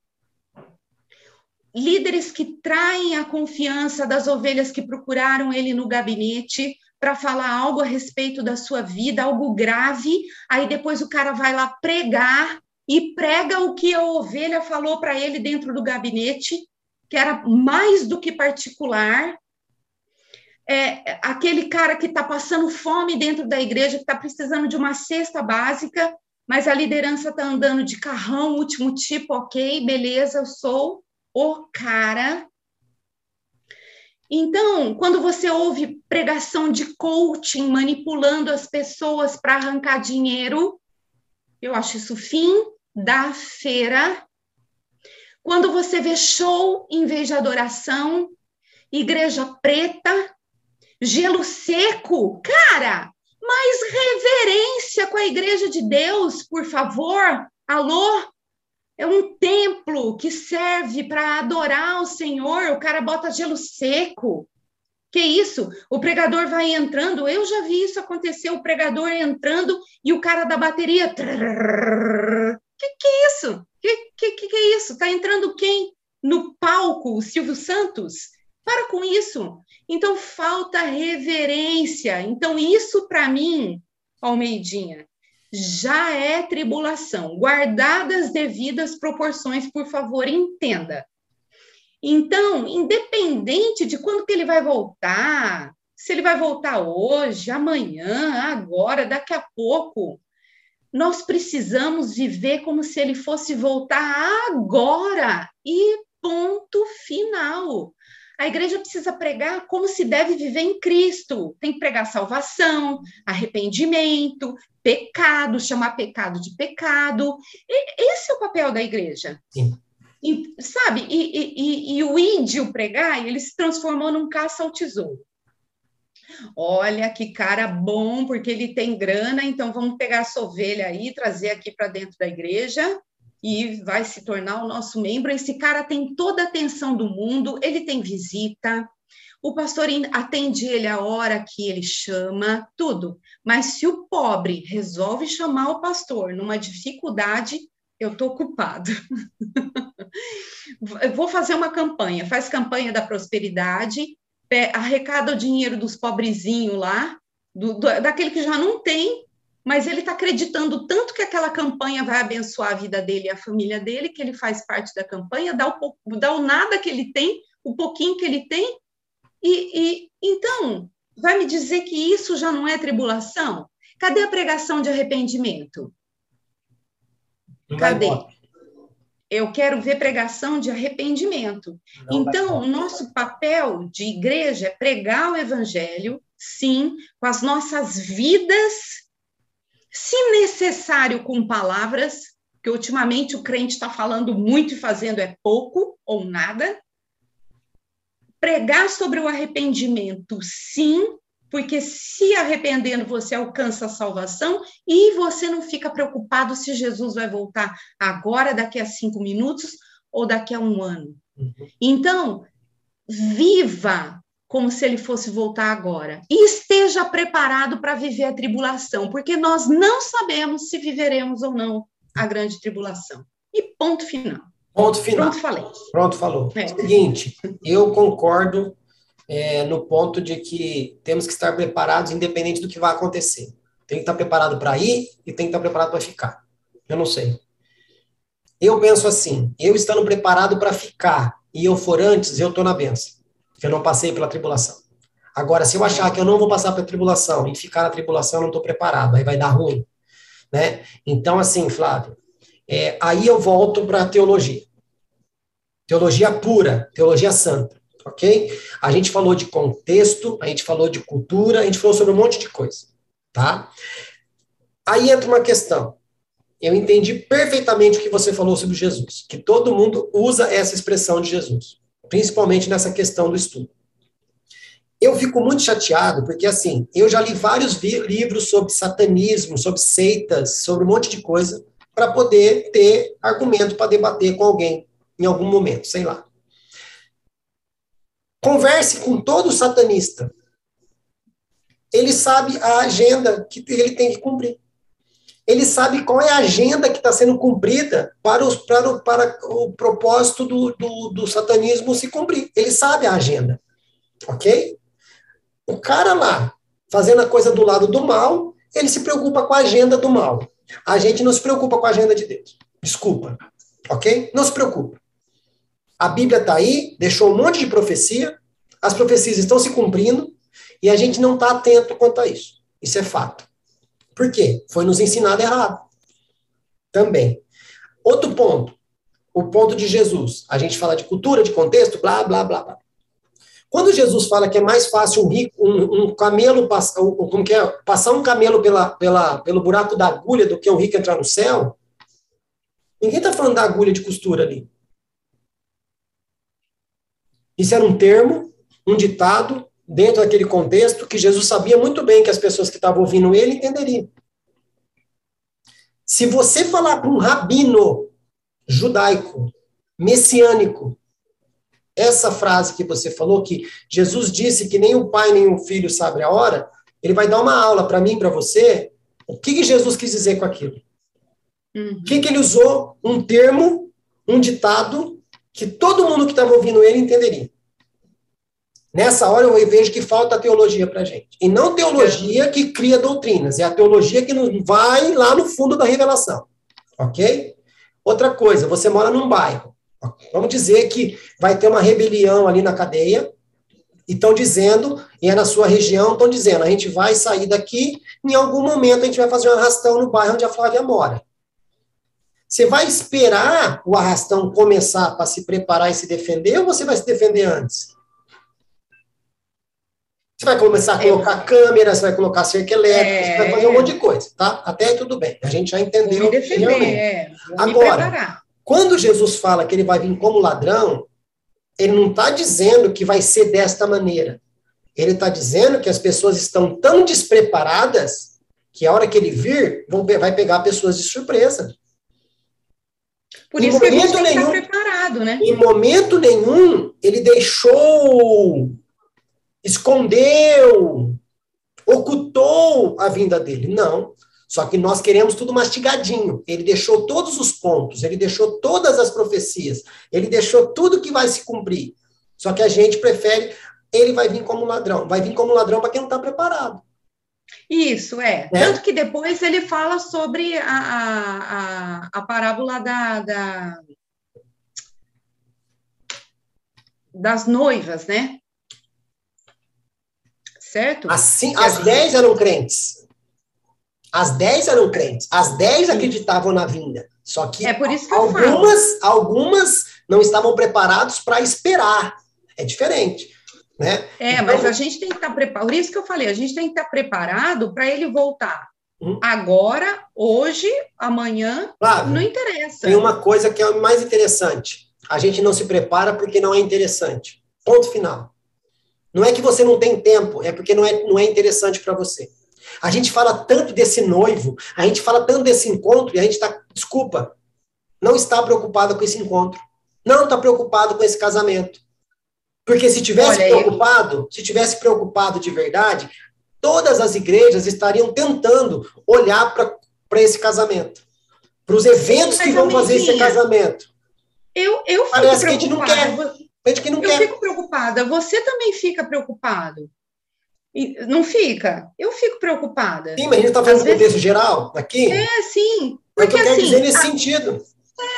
Líderes que traem a confiança das ovelhas que procuraram ele no gabinete, para falar algo a respeito da sua vida, algo grave, aí depois o cara vai lá pregar e prega o que a ovelha falou para ele dentro do gabinete, que era mais do que particular. É, aquele cara que está passando fome dentro da igreja, que está precisando de uma cesta básica, mas a liderança está andando de carrão, último tipo, ok, beleza, eu sou o cara então, quando você ouve pregação de coaching manipulando as pessoas para arrancar dinheiro, eu acho isso fim da feira. Quando você vê show em vez de adoração, igreja preta, gelo seco, cara, mais reverência com a igreja de Deus, por favor. Alô? É um templo que serve para adorar o Senhor. O cara bota gelo seco. Que isso? O pregador vai entrando. Eu já vi isso acontecer. O pregador entrando e o cara da bateria. Que que é isso? Que que, que é isso? Tá entrando quem no palco? O Silvio Santos? Para com isso. Então falta reverência. Então isso para mim, Almeidinha, já é tribulação. Guardadas devidas proporções, por favor, entenda. Então, independente de quando que ele vai voltar, se ele vai voltar hoje, amanhã, agora, daqui a pouco, nós precisamos viver como se ele fosse voltar agora e ponto final. A igreja precisa pregar como se deve viver em Cristo. Tem que pregar salvação, arrependimento, pecado, chamar pecado de pecado. E, esse é o papel da igreja. Sim. E, sabe? E, e, e, o índio pregar, ele se transformou num caça ao tesouro. Olha que cara bom, porque ele tem grana, então vamos pegar essa ovelha aí, trazer aqui para dentro da igreja e vai se tornar o nosso membro. Esse cara tem toda a atenção do mundo, ele tem visita, o pastor atende ele a hora que ele chama, tudo. Mas se o pobre resolve chamar o pastor numa dificuldade, eu estou ocupado. Vou fazer uma campanha, faz campanha da prosperidade, arrecada o dinheiro dos pobrezinhos lá, do, do, daquele que já não tem, mas ele está acreditando tanto que aquela campanha vai abençoar a vida dele e a família dele, que ele faz parte da campanha, dá o, dá o nada que ele tem, o pouquinho que ele tem, e, e então, vai me dizer que isso já não é tribulação? Cadê a pregação de arrependimento? Cadê? Eu quero ver pregação de arrependimento. Não então, o nosso papel de igreja é pregar o evangelho, sim, com as nossas vidas se necessário com palavras, que ultimamente o crente está falando muito e fazendo é pouco ou nada. Pregar sobre o arrependimento, sim, porque se arrependendo você alcança a salvação e você não fica preocupado se Jesus vai voltar agora, daqui a cinco minutos ou daqui a um ano. Uhum. Então, viva como se ele fosse voltar agora. E esteja preparado para viver a tribulação, porque nós não sabemos se viveremos ou não a grande tribulação. E ponto final. Ponto final. Pronto, falei. Pronto, falou. É. Seguinte, eu concordo é, no ponto de que temos que estar preparados, independente do que vai acontecer. Tem que estar preparado para ir e tem que estar preparado para ficar. Eu não sei. Eu penso assim, eu estando preparado para ficar e eu for antes, eu estou na benção eu não passei pela tribulação. Agora, se eu achar que eu não vou passar pela tribulação e ficar na tribulação, eu não estou preparado, aí vai dar ruim. Né? Então, assim, Flávio, é, aí eu volto para a teologia. Teologia pura, teologia santa, ok? A gente falou de contexto, a gente falou de cultura, a gente falou sobre um monte de coisa, tá? Aí entra uma questão. Eu entendi perfeitamente o que você falou sobre Jesus, que todo mundo usa essa expressão de Jesus principalmente nessa questão do estudo. Eu fico muito chateado, porque assim, eu já li vários livros sobre satanismo, sobre seitas, sobre um monte de coisa, para poder ter argumento para debater com alguém em algum momento, sei lá. Converse com todo satanista. Ele sabe a agenda que ele tem que cumprir. Ele sabe qual é a agenda que está sendo cumprida para, os, para, o, para o propósito do, do, do satanismo se cumprir. Ele sabe a agenda. Ok? O cara lá, fazendo a coisa do lado do mal, ele se preocupa com a agenda do mal. A gente não se preocupa com a agenda de Deus. Desculpa. Ok? Não se preocupa. A Bíblia está aí, deixou um monte de profecia, as profecias estão se cumprindo e a gente não está atento quanto a isso. Isso é fato. Por quê? Foi nos ensinado errado. Também. Outro ponto, o ponto de Jesus. A gente fala de cultura, de contexto, blá, blá, blá, blá. Quando Jesus fala que é mais fácil um, rico, um, um camelo passar, como que é, passar um camelo pela, pela, pelo buraco da agulha do que um rico entrar no céu, ninguém está falando da agulha de costura ali. Isso era um termo, um ditado, dentro daquele contexto, que Jesus sabia muito bem que as pessoas que estavam ouvindo ele entenderiam. Se você falar para um rabino judaico, messiânico, essa frase que você falou, que Jesus disse que nem o pai nem o filho sabe a hora, ele vai dar uma aula para mim, para você. O que, que, Jesus quis dizer com aquilo? Uhum. O que, que ele usou? Um termo, um ditado, que todo mundo que estava ouvindo ele entenderia. Nessa hora eu vejo que falta teologia para gente. E não teologia que cria doutrinas, é a teologia que vai lá no fundo da revelação. Ok? Outra coisa, você mora num bairro. Vamos dizer que vai ter uma rebelião ali na cadeia, e estão dizendo, e é na sua região, estão dizendo, a gente vai sair daqui, em algum momento a gente vai fazer um arrastão no bairro onde a Flávia mora. Você vai esperar o arrastão começar para se preparar e se defender, ou você vai se defender antes? Você vai começar a colocar é. câmeras, você vai colocar cerca elétrica, é. você vai fazer um monte de coisa, tá? Até aí tudo bem. A gente já entendeu. Vou me defender, realmente. é. Vou Agora, quando Jesus fala que ele vai vir como ladrão, ele não está dizendo que vai ser desta maneira. Ele está dizendo que as pessoas estão tão despreparadas que a hora que ele vir, vão, vai pegar pessoas de surpresa. Por em isso que a gente tem nenhum, que estar preparado, né? Em momento nenhum, ele deixou escondeu, ocultou a vinda dele. Não. Só que nós queremos tudo mastigadinho. Ele deixou todos os pontos, ele deixou todas as profecias, ele deixou tudo que vai se cumprir. Só que a gente prefere, ele vai vir como ladrão. Vai vir como ladrão para quem não está preparado. Isso, é. é. Tanto que depois ele fala sobre a, a, a parábola da, da, das noivas, né? certo? Assim, as dez eram crentes. As dez eram crentes. As dez acreditavam na vinda. Só que, é por isso que algumas, algumas não estavam preparados para esperar. É diferente. Né? É, então, mas a gente tem que estar tá preparado. Por isso que eu falei, a gente tem que estar tá preparado para ele voltar. Hum. Agora, hoje, amanhã, claro, não interessa. Tem uma coisa que é mais interessante. A gente não se prepara porque não é interessante. Ponto final. Não é que você não tem tempo, é porque não é, não é interessante para você. A gente fala tanto desse noivo, a gente fala tanto desse encontro, e a gente está, desculpa, não está preocupado com esse encontro. Não está preocupado com esse casamento. Porque se tivesse Olha, preocupado, eu... se tivesse preocupado de verdade, todas as igrejas estariam tentando olhar para esse casamento, para os eventos que vão fazer esse casamento. Eu, eu Parece que a gente não quer. Gente que não eu quer. fico preocupada. Você também fica preocupado. Não fica? Eu fico preocupada. Sim, mas a gente está fazendo um contexto geral aqui. É, sim. Porque, é que eu assim, dizer nesse a, sentido.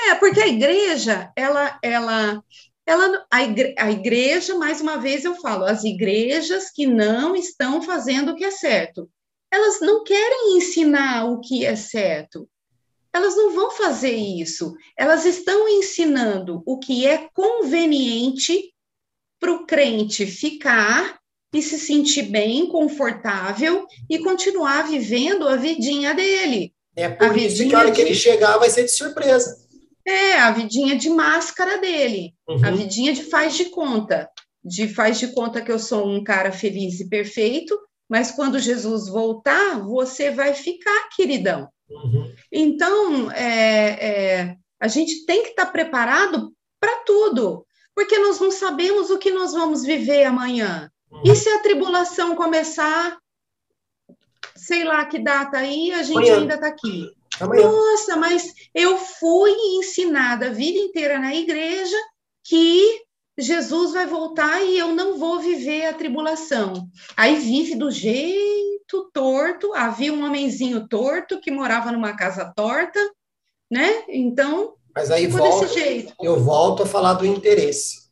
É, porque a igreja, ela, ela, ela a, igre, a igreja, mais uma vez eu falo, as igrejas que não estão fazendo o que é certo, elas não querem ensinar o que é certo elas não vão fazer isso. Elas estão ensinando o que é conveniente para o crente ficar e se sentir bem, confortável e continuar vivendo a vidinha dele. É por a isso que a hora de... que ele chegar vai ser de surpresa. É, a vidinha de máscara dele, uhum. a vidinha de faz de conta. de faz de conta que eu sou um cara feliz e perfeito, mas quando Jesus voltar, você vai ficar, queridão. Uhum. Então, é, é, a gente tem que estar preparado para tudo, porque nós não sabemos o que nós vamos viver amanhã. Uhum. E se a tribulação começar, sei lá que data aí, a gente amanhã. ainda está aqui. Amanhã. Nossa, mas eu fui ensinada a vida inteira na igreja que Jesus vai voltar e eu não vou viver a tribulação. Aí vive do jeito torto. Havia um homenzinho torto que morava numa casa torta, né? Então, mas aí volta, eu volto a falar do interesse.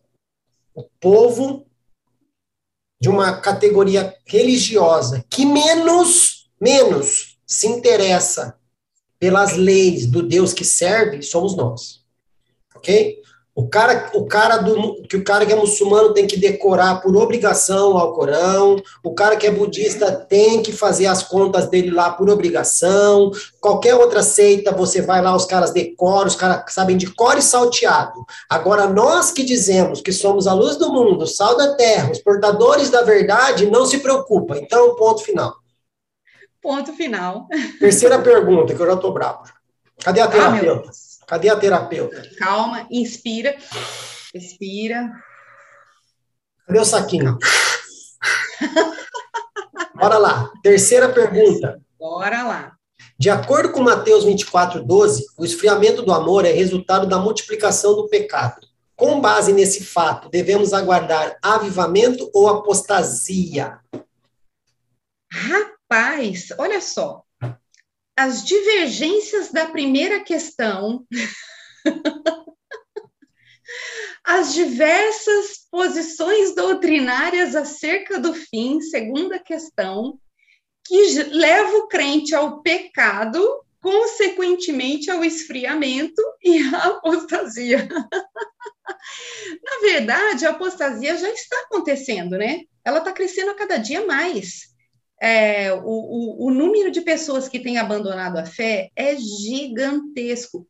O povo de uma categoria religiosa que menos, menos se interessa pelas leis do Deus que serve somos nós. Ok? O cara, o cara do que o cara que é muçulmano tem que decorar por obrigação ao Corão, o cara que é budista tem que fazer as contas dele lá por obrigação. Qualquer outra seita, você vai lá, os caras decoram, os caras sabem de cor e salteado. Agora nós que dizemos que somos a luz do mundo, sal da terra, os portadores da verdade, não se preocupa. Então, ponto final. Ponto final. Terceira pergunta, que eu já tô bravo. Cadê a ah, terapeuta? Ah, Cadê a terapeuta? Calma, inspira, expira. Cadê o saquinho? Bora lá. Terceira pergunta. Bora lá. De acordo com Mateus 24, 12, o esfriamento do amor é resultado da multiplicação do pecado. Com base nesse fato, devemos aguardar avivamento ou apostasia? Rapaz, olha só as divergências da primeira questão, as diversas posições doutrinárias acerca do fim, segunda questão, que leva o crente ao pecado, consequentemente ao esfriamento e à apostasia. Na verdade, a apostasia já está acontecendo, né? Ela está crescendo a cada dia mais é, o, o, o número de pessoas que têm abandonado a fé é gigantesco,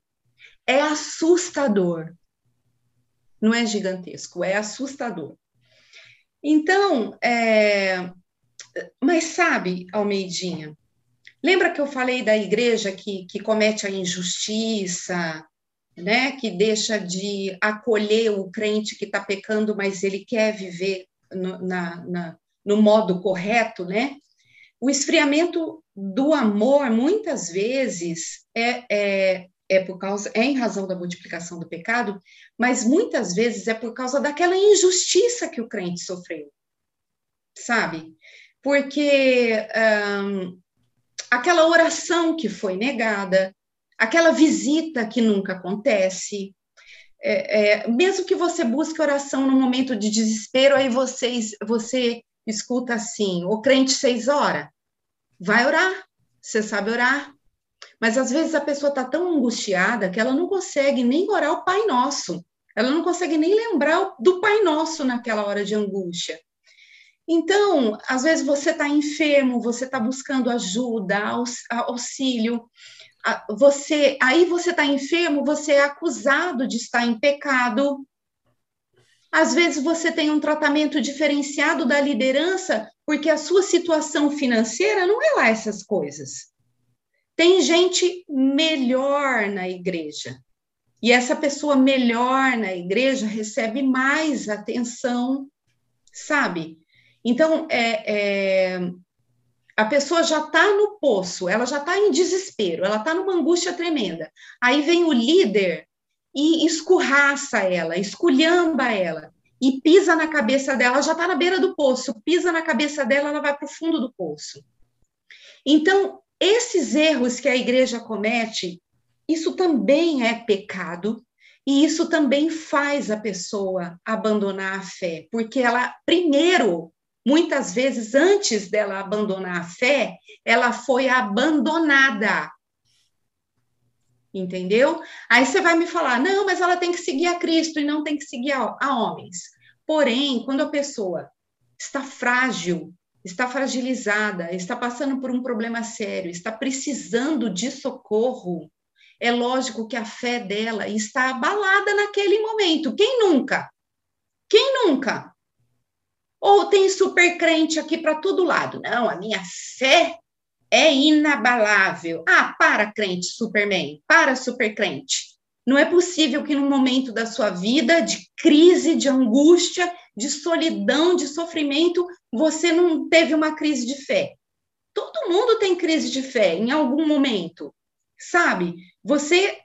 é assustador. Não é gigantesco, é assustador. Então, é, mas sabe, Almeidinha, lembra que eu falei da igreja que, que comete a injustiça, né, que deixa de acolher o crente que está pecando, mas ele quer viver no, na, na, no modo correto, né? O esfriamento do amor, muitas vezes, é, é, é por causa, é em razão da multiplicação do pecado, mas muitas vezes é por causa daquela injustiça que o crente sofreu, sabe? Porque um, aquela oração que foi negada, aquela visita que nunca acontece, é, é, mesmo que você busque oração no momento de desespero, aí vocês, você escuta assim, o crente seis horas, vai orar, você sabe orar. Mas às vezes a pessoa está tão angustiada que ela não consegue nem orar o Pai Nosso. Ela não consegue nem lembrar do Pai Nosso naquela hora de angústia. Então, às vezes você está enfermo, você está buscando ajuda, auxílio. Você, aí você está enfermo, você é acusado de estar em pecado. Às vezes você tem um tratamento diferenciado da liderança porque a sua situação financeira não é lá essas coisas. Tem gente melhor na igreja. E essa pessoa melhor na igreja recebe mais atenção, sabe? Então, é, é a pessoa já está no poço, ela já está em desespero, ela está numa angústia tremenda. Aí vem o líder e escurraça ela, esculhamba ela e pisa na cabeça dela, já está na beira do poço, pisa na cabeça dela, ela vai para o fundo do poço. Então, esses erros que a igreja comete, isso também é pecado, e isso também faz a pessoa abandonar a fé, porque ela, primeiro, muitas vezes antes dela abandonar a fé, ela foi abandonada entendeu? Aí você vai me falar, não, mas ela tem que seguir a Cristo e não tem que seguir a, a homens. Porém, quando a pessoa está frágil, está fragilizada, está passando por um problema sério, está precisando de socorro, é lógico que a fé dela está abalada naquele momento. Quem nunca? Quem nunca? Ou tem super crente aqui para todo lado. Não, a minha fé é inabalável. Ah, para, crente Superman, para, super crente. Não é possível que num momento da sua vida de crise, de angústia, de solidão, de sofrimento, você não teve uma crise de fé. Todo mundo tem crise de fé em algum momento, sabe? Você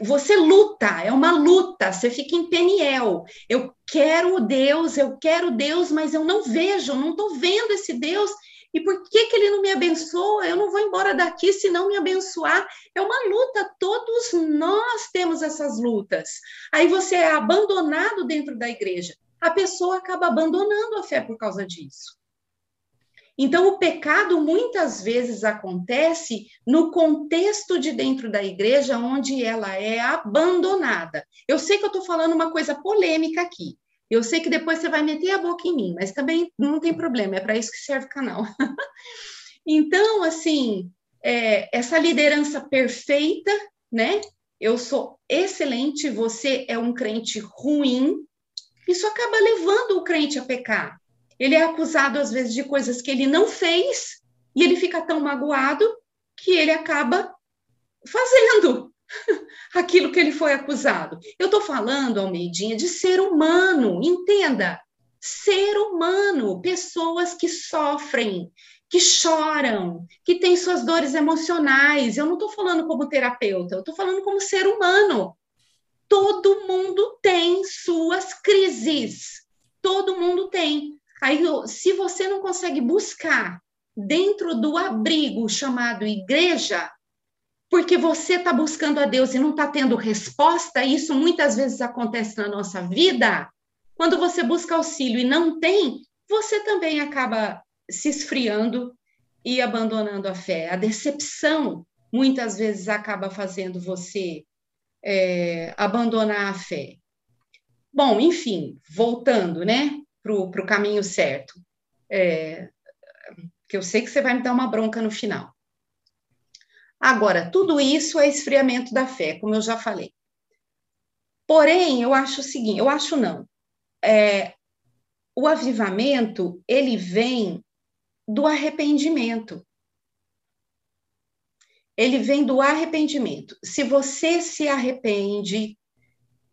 você luta, é uma luta, você fica em Peniel. Eu quero Deus, eu quero Deus, mas eu não vejo, não estou vendo esse Deus. E por que, que ele não me abençoa? Eu não vou embora daqui se não me abençoar. É uma luta, todos nós temos essas lutas. Aí você é abandonado dentro da igreja. A pessoa acaba abandonando a fé por causa disso. Então, o pecado muitas vezes acontece no contexto de dentro da igreja, onde ela é abandonada. Eu sei que eu estou falando uma coisa polêmica aqui. Eu sei que depois você vai meter a boca em mim, mas também não tem problema, é para isso que serve o canal. então, assim, é, essa liderança perfeita, né? Eu sou excelente, você é um crente ruim, isso acaba levando o crente a pecar. Ele é acusado, às vezes, de coisas que ele não fez, e ele fica tão magoado que ele acaba fazendo aquilo que ele foi acusado. Eu estou falando, Almeidinha, de ser humano, entenda. Ser humano, pessoas que sofrem, que choram, que têm suas dores emocionais. Eu não estou falando como terapeuta, eu estou falando como ser humano. Todo mundo tem suas crises. Todo mundo tem. Aí, se você não consegue buscar dentro do abrigo chamado igreja, porque você está buscando a Deus e não está tendo resposta, isso muitas vezes acontece na nossa vida. Quando você busca auxílio e não tem, você também acaba se esfriando e abandonando a fé. A decepção muitas vezes acaba fazendo você é, abandonar a fé. Bom, enfim, voltando, né? para o caminho certo. É, que eu sei que você vai me dar uma bronca no final. Agora, tudo isso é esfriamento da fé, como eu já falei. Porém, eu acho o seguinte, eu acho não. É, o avivamento, ele vem do arrependimento. Ele vem do arrependimento. Se você se arrepende,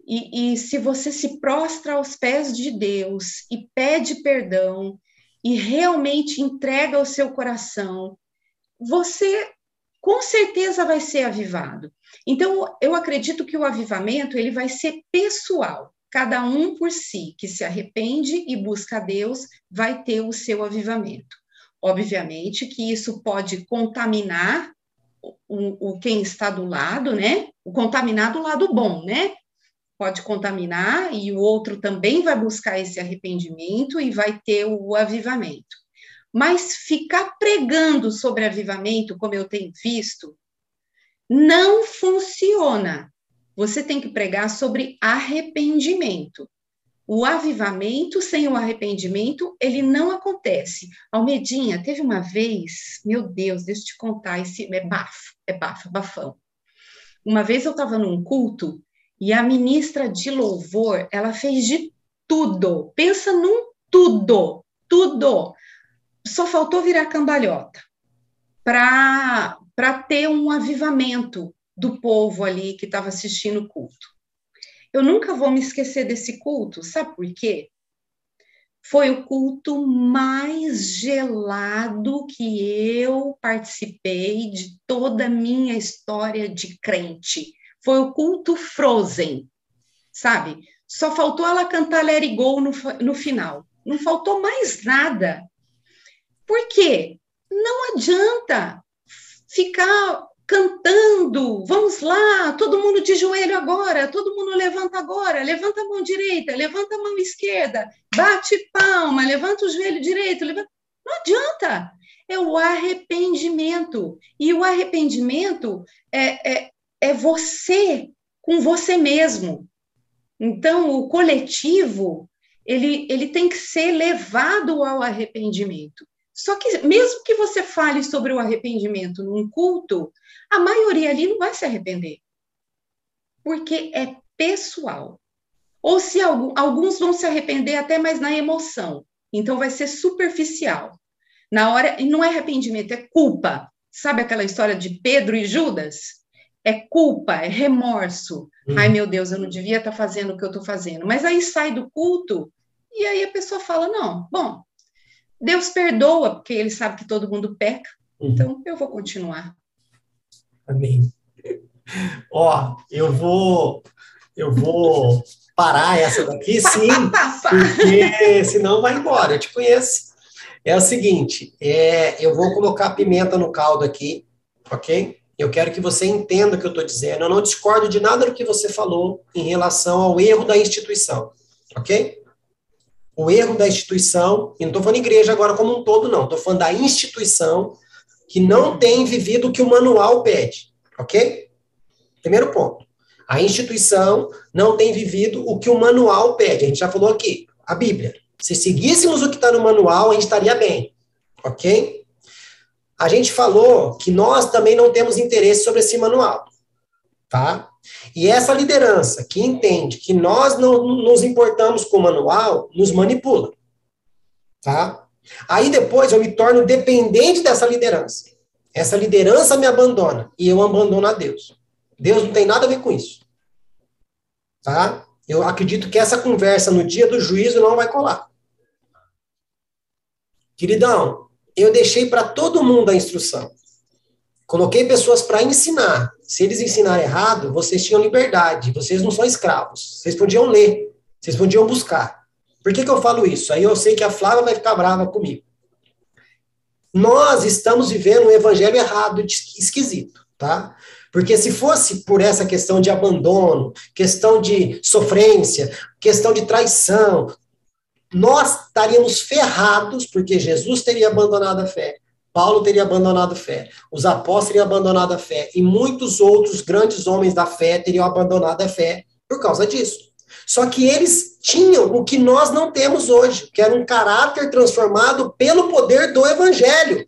e, e se você se prostra aos pés de Deus e pede perdão e realmente entrega o seu coração, você com certeza vai ser avivado. Então, eu acredito que o avivamento ele vai ser pessoal. Cada um por si que se arrepende e busca a Deus vai ter o seu avivamento. Obviamente que isso pode contaminar o, o quem está do lado, né? O contaminar do lado bom, né? pode contaminar e o outro também vai buscar esse arrependimento e vai ter o avivamento. Mas ficar pregando sobre avivamento, como eu tenho visto, não funciona. Você tem que pregar sobre arrependimento. O avivamento sem o arrependimento, ele não acontece. Almedinha, teve uma vez, meu Deus, deixa eu te contar, esse é bafo, é bafo, bafão. Uma vez eu estava num culto e a ministra de louvor, ela fez de tudo. Pensa num tudo, tudo. Só faltou virar cambalhota para ter um avivamento do povo ali que estava assistindo o culto. Eu nunca vou me esquecer desse culto, sabe por quê? Foi o culto mais gelado que eu participei de toda a minha história de crente foi o culto Frozen, sabe? Só faltou ela cantar Let It Go no, no final. Não faltou mais nada. Por quê? Não adianta ficar cantando, vamos lá, todo mundo de joelho agora, todo mundo levanta agora, levanta a mão direita, levanta a mão esquerda, bate palma, levanta o joelho direito, levanta... não adianta, é o arrependimento, e o arrependimento é, é, é você com você mesmo. Então, o coletivo, ele, ele tem que ser levado ao arrependimento. Só que, mesmo que você fale sobre o arrependimento num culto, a maioria ali não vai se arrepender. Porque é pessoal. Ou se alguns vão se arrepender até mais na emoção. Então vai ser superficial. Na hora, e não é arrependimento, é culpa. Sabe aquela história de Pedro e Judas? É culpa, é remorso. Hum. Ai, meu Deus, eu não devia estar tá fazendo o que eu estou fazendo. Mas aí sai do culto e aí a pessoa fala: não, bom, Deus perdoa, porque ele sabe que todo mundo peca, uhum. então eu vou continuar. Amém. Ó, eu vou eu vou parar essa daqui, sim, porque senão vai embora, eu te conheço. É o seguinte, é, eu vou colocar pimenta no caldo aqui, ok? Eu quero que você entenda o que eu estou dizendo. Eu não discordo de nada do que você falou em relação ao erro da instituição, ok? O erro da instituição, e não estou falando igreja agora como um todo, não. Estou falando da instituição que não tem vivido o que o manual pede, ok? Primeiro ponto. A instituição não tem vivido o que o manual pede. A gente já falou aqui, a Bíblia. Se seguíssemos o que está no manual, a gente estaria bem, ok? A gente falou que nós também não temos interesse sobre esse manual, tá? E essa liderança que entende que nós não nos importamos com o manual, nos manipula, tá? Aí depois eu me torno dependente dessa liderança. Essa liderança me abandona e eu abandono a Deus. Deus não tem nada a ver com isso. Tá? Eu acredito que essa conversa no dia do juízo não vai colar. Queridão, eu deixei para todo mundo a instrução. Coloquei pessoas para ensinar. Se eles ensinaram errado, vocês tinham liberdade. Vocês não são escravos. Vocês podiam ler. Vocês podiam buscar. Por que, que eu falo isso? Aí eu sei que a Flávia vai ficar brava comigo. Nós estamos vivendo um evangelho errado, esquisito, tá? Porque se fosse por essa questão de abandono, questão de sofrência, questão de traição, nós estaríamos ferrados, porque Jesus teria abandonado a fé, Paulo teria abandonado a fé, os apóstolos teriam abandonado a fé, e muitos outros grandes homens da fé teriam abandonado a fé por causa disso. Só que eles tinham o que nós não temos hoje, que era um caráter transformado pelo poder do evangelho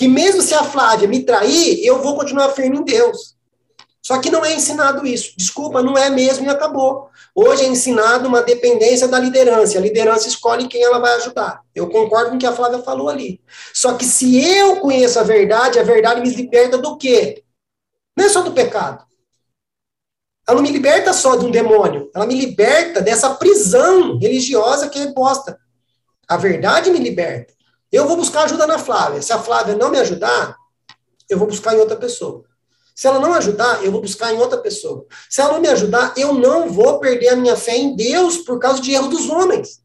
que mesmo se a Flávia me trair, eu vou continuar firme em Deus. Só que não é ensinado isso. Desculpa, não é mesmo e acabou. Hoje é ensinado uma dependência da liderança. A liderança escolhe quem ela vai ajudar. Eu concordo com o que a Flávia falou ali. Só que se eu conheço a verdade, a verdade me liberta do quê? Não é só do pecado. Ela não me liberta só de um demônio. Ela me liberta dessa prisão religiosa que é imposta. A verdade me liberta. Eu vou buscar ajuda na Flávia. Se a Flávia não me ajudar, eu vou buscar em outra pessoa. Se ela não ajudar, eu vou buscar em outra pessoa. Se ela não me ajudar, eu não vou perder a minha fé em Deus por causa de erro dos homens.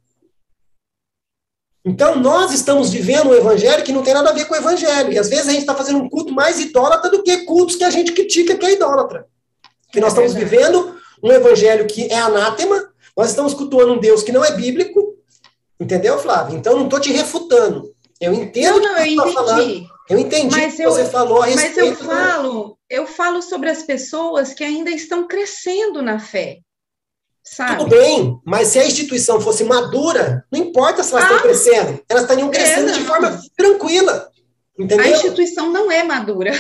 Então, nós estamos vivendo um evangelho que não tem nada a ver com o evangelho. E às vezes a gente está fazendo um culto mais idólatra do que cultos que a gente critica que é idólatra. Que nós estamos vivendo um evangelho que é anátema, nós estamos cultuando um Deus que não é bíblico, entendeu, Flávio? Então, não estou te refutando. Eu entendo não, não, eu tá entendi. Falando. Eu entendi mas eu, você falou a respeito. Mas eu falo, eu falo sobre as pessoas que ainda estão crescendo na fé. Sabe? Tudo bem, mas se a instituição fosse madura, não importa se elas ah, estão crescendo, elas estariam crescendo é, de forma tranquila. Entendeu? A instituição não é madura.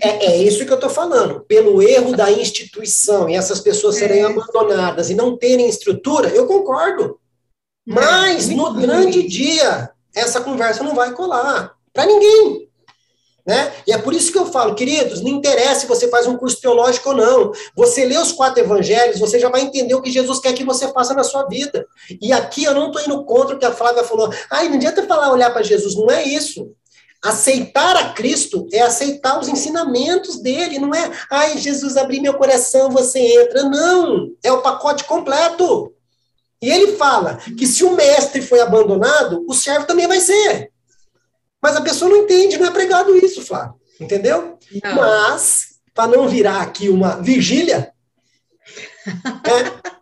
É, é isso que eu estou falando. Pelo erro da instituição e essas pessoas serem é. abandonadas e não terem estrutura, eu concordo. Mas no grande dia, essa conversa não vai colar para ninguém. Né? E é por isso que eu falo, queridos, não interessa se você faz um curso teológico ou não. Você lê os quatro evangelhos, você já vai entender o que Jesus quer que você faça na sua vida. E aqui eu não estou indo contra o que a Flávia falou. Ai, não adianta falar, olhar para Jesus, não é isso. Aceitar a Cristo é aceitar os ensinamentos dele, não é, ai, Jesus, abri meu coração, você entra. Não, é o pacote completo. E ele fala que se o mestre foi abandonado, o servo também vai ser. Mas a pessoa não entende, não é pregado isso, Flávio. Entendeu? Não. Mas, para não virar aqui uma vigília, é,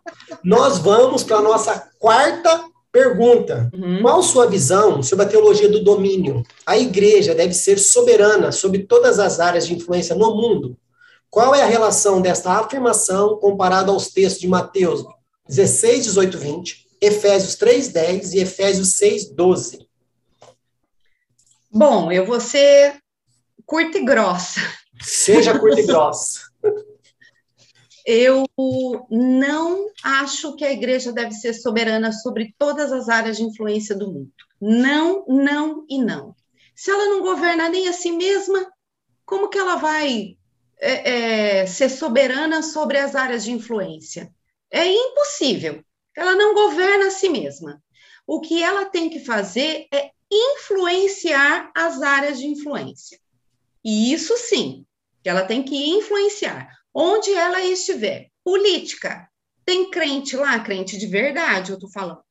nós vamos para a nossa quarta pergunta. Uhum. Qual sua visão sobre a teologia do domínio? A igreja deve ser soberana sobre todas as áreas de influência no mundo. Qual é a relação desta afirmação comparada aos textos de Mateus 16, 18, 20, Efésios 3, 10 e Efésios 6, 12. Bom, eu vou ser curta e grossa. Seja curta e grossa. Eu não acho que a igreja deve ser soberana sobre todas as áreas de influência do mundo. Não, não e não. Se ela não governa nem a si mesma, como que ela vai é, é, ser soberana sobre as áreas de influência? É impossível. Ela não governa a si mesma. O que ela tem que fazer é influenciar as áreas de influência. E isso sim, ela tem que influenciar onde ela estiver. Política. Tem crente lá, crente de verdade, eu estou falando.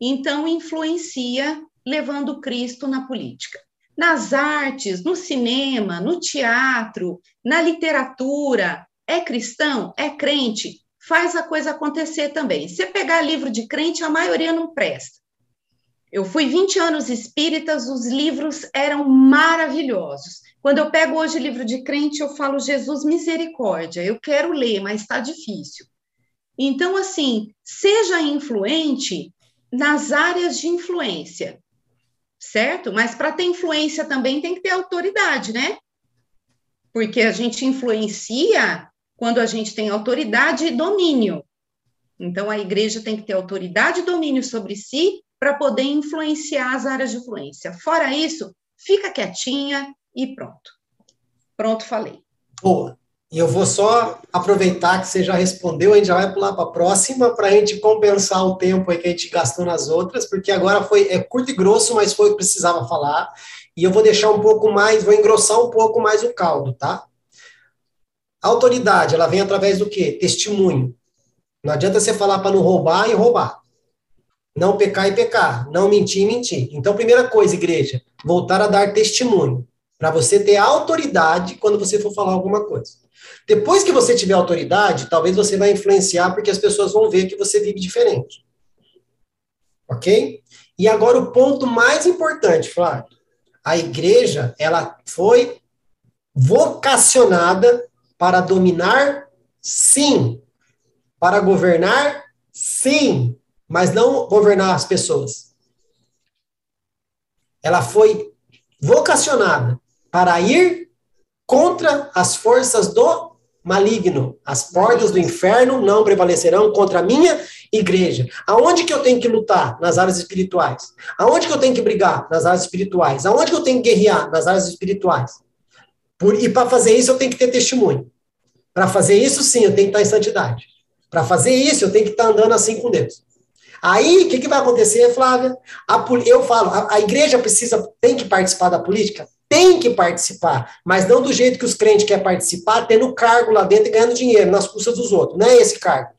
Então, influencia levando Cristo na política. Nas artes, no cinema, no teatro, na literatura, é cristão, é crente, faz a coisa acontecer também. Se pegar livro de crente, a maioria não presta. Eu fui 20 anos espíritas, os livros eram maravilhosos. Quando eu pego hoje livro de crente, eu falo, Jesus, misericórdia, eu quero ler, mas está difícil. Então, assim, seja influente nas áreas de influência, certo? Mas para ter influência também tem que ter autoridade, né? Porque a gente influencia quando a gente tem autoridade e domínio. Então, a igreja tem que ter autoridade e domínio sobre si para poder influenciar as áreas de influência. Fora isso, fica quietinha, e pronto. Pronto, falei. Boa. E eu vou só aproveitar que você já respondeu, a gente já vai pular para a próxima para a gente compensar o tempo aí que a gente gastou nas outras, porque agora foi é curto e grosso, mas foi o que precisava falar. E eu vou deixar um pouco mais, vou engrossar um pouco mais o caldo, tá? A autoridade, ela vem através do quê? Testemunho. Não adianta você falar para não roubar e roubar. Não pecar e pecar. Não mentir e mentir. Então, primeira coisa, igreja, voltar a dar testemunho para você ter autoridade quando você for falar alguma coisa. Depois que você tiver autoridade, talvez você vai influenciar porque as pessoas vão ver que você vive diferente. Ok? E agora o ponto mais importante, Flávio. A igreja, ela foi vocacionada para dominar, sim. Para governar, sim. Mas não governar as pessoas. Ela foi vocacionada para ir contra as forças do maligno. As portas do inferno não prevalecerão contra a minha igreja. Aonde que eu tenho que lutar? Nas áreas espirituais. Aonde que eu tenho que brigar? Nas áreas espirituais. Aonde que eu tenho que guerrear? Nas áreas espirituais. Por, e para fazer isso eu tenho que ter testemunho. Para fazer isso, sim, eu tenho que estar em santidade. Para fazer isso, eu tenho que estar andando assim com Deus. Aí, o que, que vai acontecer, Flávia? A, eu falo, a, a igreja precisa, tem que participar da política? tem que participar, mas não do jeito que os crentes querem participar, tendo cargo lá dentro e ganhando dinheiro nas custas dos outros. Não é esse cargo.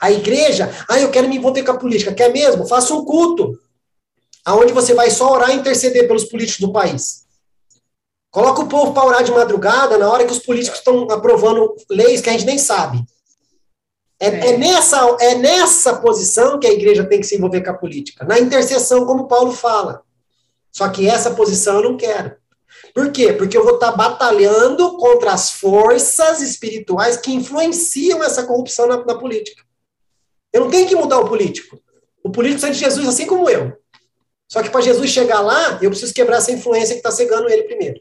A igreja, ah, eu quero me envolver com a política. Quer mesmo? Faça um culto. Aonde você vai só orar e interceder pelos políticos do país. Coloca o povo para orar de madrugada na hora que os políticos estão aprovando leis que a gente nem sabe. É, é. é, nessa, é nessa posição que a igreja tem que se envolver com a política. Na intercessão, como Paulo fala. Só que essa posição eu não quero. Por quê? Porque eu vou estar batalhando contra as forças espirituais que influenciam essa corrupção na, na política. Eu não tenho que mudar o político. O político precisa de Jesus assim como eu. Só que para Jesus chegar lá, eu preciso quebrar essa influência que está cegando ele primeiro.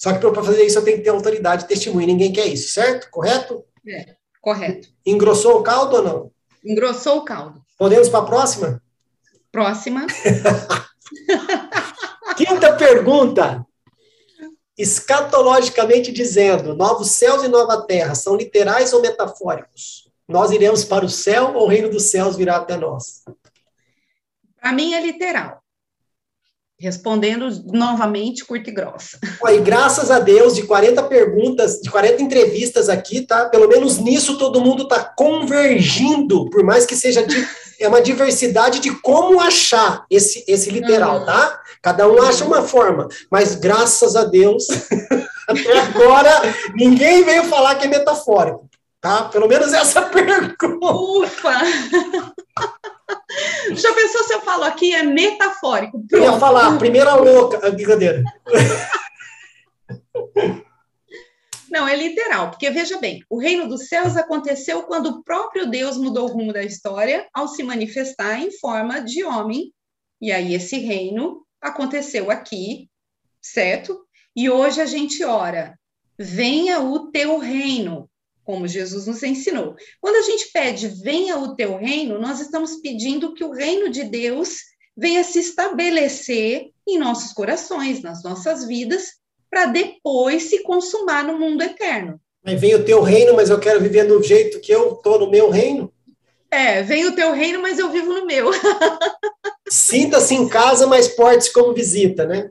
Só que para fazer isso eu tenho que ter autoridade e testemunho. Ninguém quer isso, certo? Correto? É, correto. Engrossou o caldo ou não? Engrossou o caldo. Podemos para a próxima? Próxima. Quinta pergunta escatologicamente dizendo, novos céus e nova terra são literais ou metafóricos? Nós iremos para o céu ou o reino dos céus virá até nós? Para mim é literal. Respondendo novamente, curta e grossa. E graças a Deus, de 40 perguntas, de 40 entrevistas aqui, tá? Pelo menos nisso todo mundo está convergindo, por mais que seja de, é uma diversidade de como achar esse, esse literal, uhum. tá? Cada um acha uma forma, mas graças a Deus, até agora, ninguém veio falar que é metafórico, tá? Pelo menos essa pergunta. Ufa! Já pensou se eu falo aqui é metafórico? Pronto. Eu ia falar, primeira louca, brincadeira. Não, é literal, porque veja bem, o reino dos céus aconteceu quando o próprio Deus mudou o rumo da história ao se manifestar em forma de homem. E aí esse reino aconteceu aqui, certo? E hoje a gente ora, venha o teu reino. Como Jesus nos ensinou. Quando a gente pede venha o teu reino, nós estamos pedindo que o reino de Deus venha se estabelecer em nossos corações, nas nossas vidas, para depois se consumar no mundo eterno. Mas vem o teu reino, mas eu quero viver do jeito que eu estou no meu reino. É, vem o teu reino, mas eu vivo no meu. Sinta-se em casa, mas porte-se como visita, né?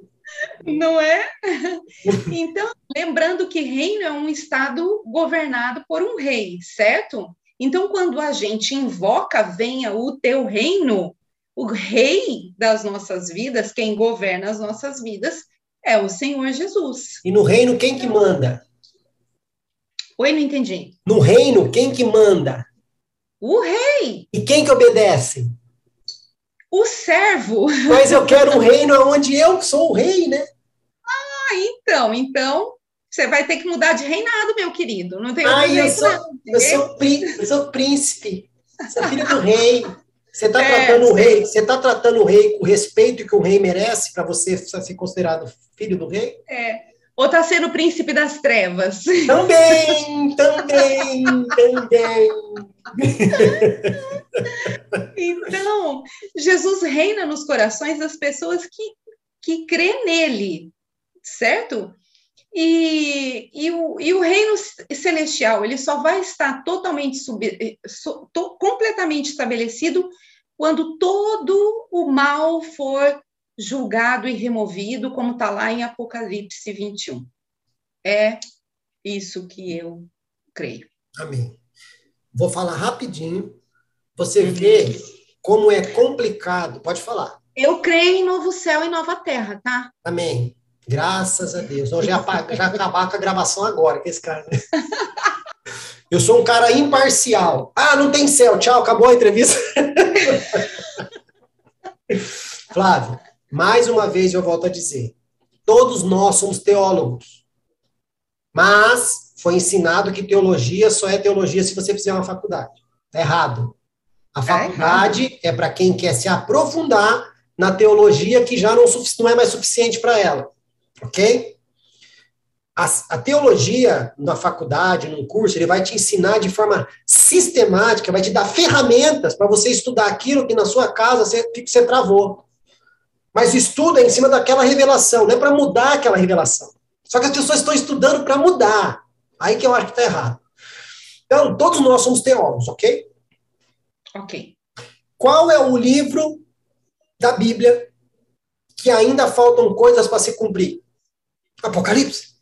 Não é? Então, lembrando que reino é um estado governado por um rei, certo? Então, quando a gente invoca, venha o teu reino, o rei das nossas vidas, quem governa as nossas vidas, é o Senhor Jesus. E no reino, quem que manda? Oi, não entendi. No reino, quem que manda? O rei. E quem que obedece? O servo. Mas eu quero um reino onde eu sou o rei, né? Então, então você vai ter que mudar de reinado, meu querido. Não tem ah, eu sou, eu sou, eu sou príncipe, sou filho do rei. Você está é, tratando o rei, você está tratando o rei com o respeito que o rei merece para você ser considerado filho do rei? É. Ou está sendo príncipe das trevas? Também, também, também. então, Jesus reina nos corações das pessoas que, que crê nele, certo? E, e, o, e o reino celestial, ele só vai estar totalmente, sub, so, to, completamente estabelecido quando todo o mal for julgado e removido, como está lá em Apocalipse 21. É isso que eu creio. Amém. Vou falar rapidinho. Você vê como é complicado. Pode falar. Eu creio em novo céu e nova terra, tá? Amém. Graças a Deus. Então já, já acabar com a gravação agora, que esse cara. Né? Eu sou um cara imparcial. Ah, não tem céu. Tchau, acabou a entrevista. Flávio, mais uma vez eu volto a dizer: todos nós somos teólogos. Mas foi ensinado que teologia só é teologia se você fizer uma faculdade. Está errado. A tá faculdade é, é para quem quer se aprofundar na teologia que já não, não é mais suficiente para ela. Ok? A, a, teologia na faculdade, num curso, ele vai te ensinar de forma sistemática, vai te dar ferramentas para você estudar aquilo que na sua casa você, você travou. Mas estuda em cima daquela revelação, não é para mudar aquela revelação. Só que as pessoas estão estudando para mudar. Aí que eu acho que está errado. Então, todos nós somos teólogos, ok? Ok. Qual é o livro da Bíblia que ainda faltam coisas para se cumprir? Apocalipse.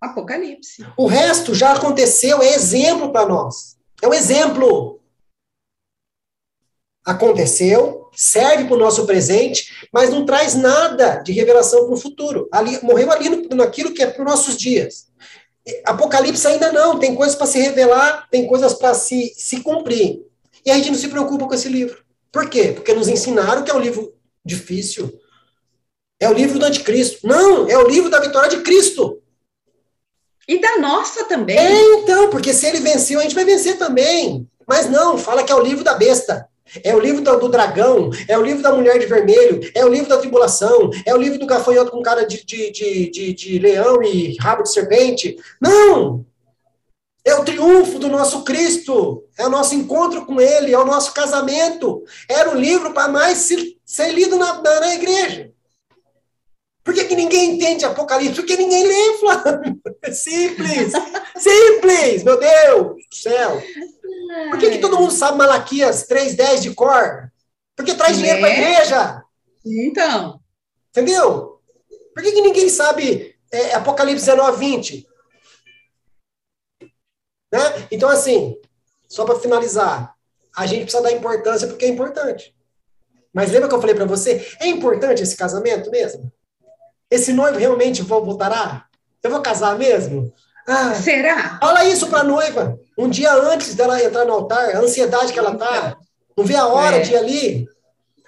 Apocalipse. O resto já aconteceu, é exemplo para nós. É um exemplo. Aconteceu, serve para o nosso presente, mas não traz nada de revelação para o futuro. Ali, morreu ali no, naquilo que é para os nossos dias. Apocalipse ainda não, tem coisas para se revelar, tem coisas para se, se cumprir. E a gente não se preocupa com esse livro. Por quê? Porque nos ensinaram que é um livro difícil, é o livro do anticristo. Não, é o livro da vitória de Cristo. E da nossa também. É, então, porque se ele venceu, a gente vai vencer também. Mas não, fala que é o livro da besta. É o livro do, do, dragão, é o livro da mulher de vermelho, é o livro da tribulação, é o livro do gafanhoto com cara de, de, de, de, de leão e rabo de serpente. Não! É o triunfo do nosso Cristo, é o nosso encontro com Ele, é o nosso casamento. Era o livro para mais ser lido na, na, na igreja. Por que, que ninguém entende Apocalipse? Porque ninguém lê, Flávio. É simples. simples, meu Deus do céu. Por que, que todo mundo sabe Malaquias 3.10 de cor? Porque traz é. dinheiro para a igreja. Então. Entendeu? Por que, que ninguém sabe é, Apocalipse 19.20? Né? Então, assim, só para finalizar, a gente precisa dar importância porque é importante. Mas lembra que eu falei para você? É importante esse casamento mesmo? Esse noivo realmente voltará? Eu vou casar mesmo? Ah, Será? Fala isso para a noiva. Um dia antes dela entrar no altar, a ansiedade que ela tá. Não vê a hora é. de ir ali.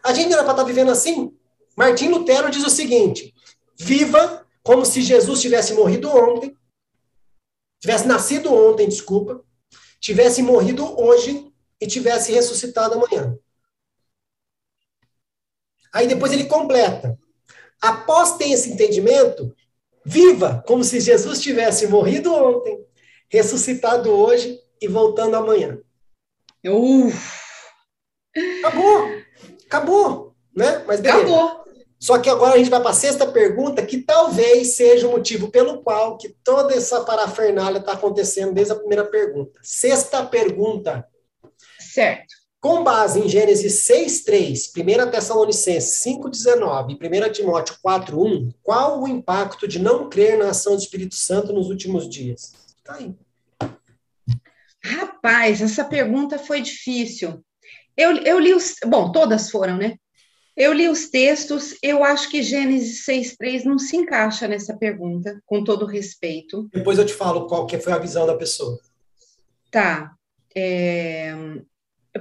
A gente era para estar tá vivendo assim. Martim Lutero diz o seguinte: viva como se Jesus tivesse morrido ontem, tivesse nascido ontem, desculpa, tivesse morrido hoje e tivesse ressuscitado amanhã. Aí depois ele completa: após ter esse entendimento, viva como se Jesus tivesse morrido ontem, ressuscitado hoje e voltando amanhã. Uf. Acabou. Acabou, né? Mas beleza. Acabou. Só que agora a gente vai para a sexta pergunta, que talvez seja o motivo pelo qual que toda essa parafernália está acontecendo desde a primeira pergunta. Sexta pergunta. Certo. Com base em Gênesis 6:3, 1 Tessalonicenses 5:19 e 1 Timóteo 4:1, qual o impacto de não crer na ação do Espírito Santo nos últimos dias? Tá aí. Rapaz, essa pergunta foi difícil. Eu, eu li os. Bom, todas foram, né? Eu li os textos, eu acho que Gênesis 6,3 não se encaixa nessa pergunta, com todo respeito. Depois eu te falo qual que foi a visão da pessoa. Tá. É,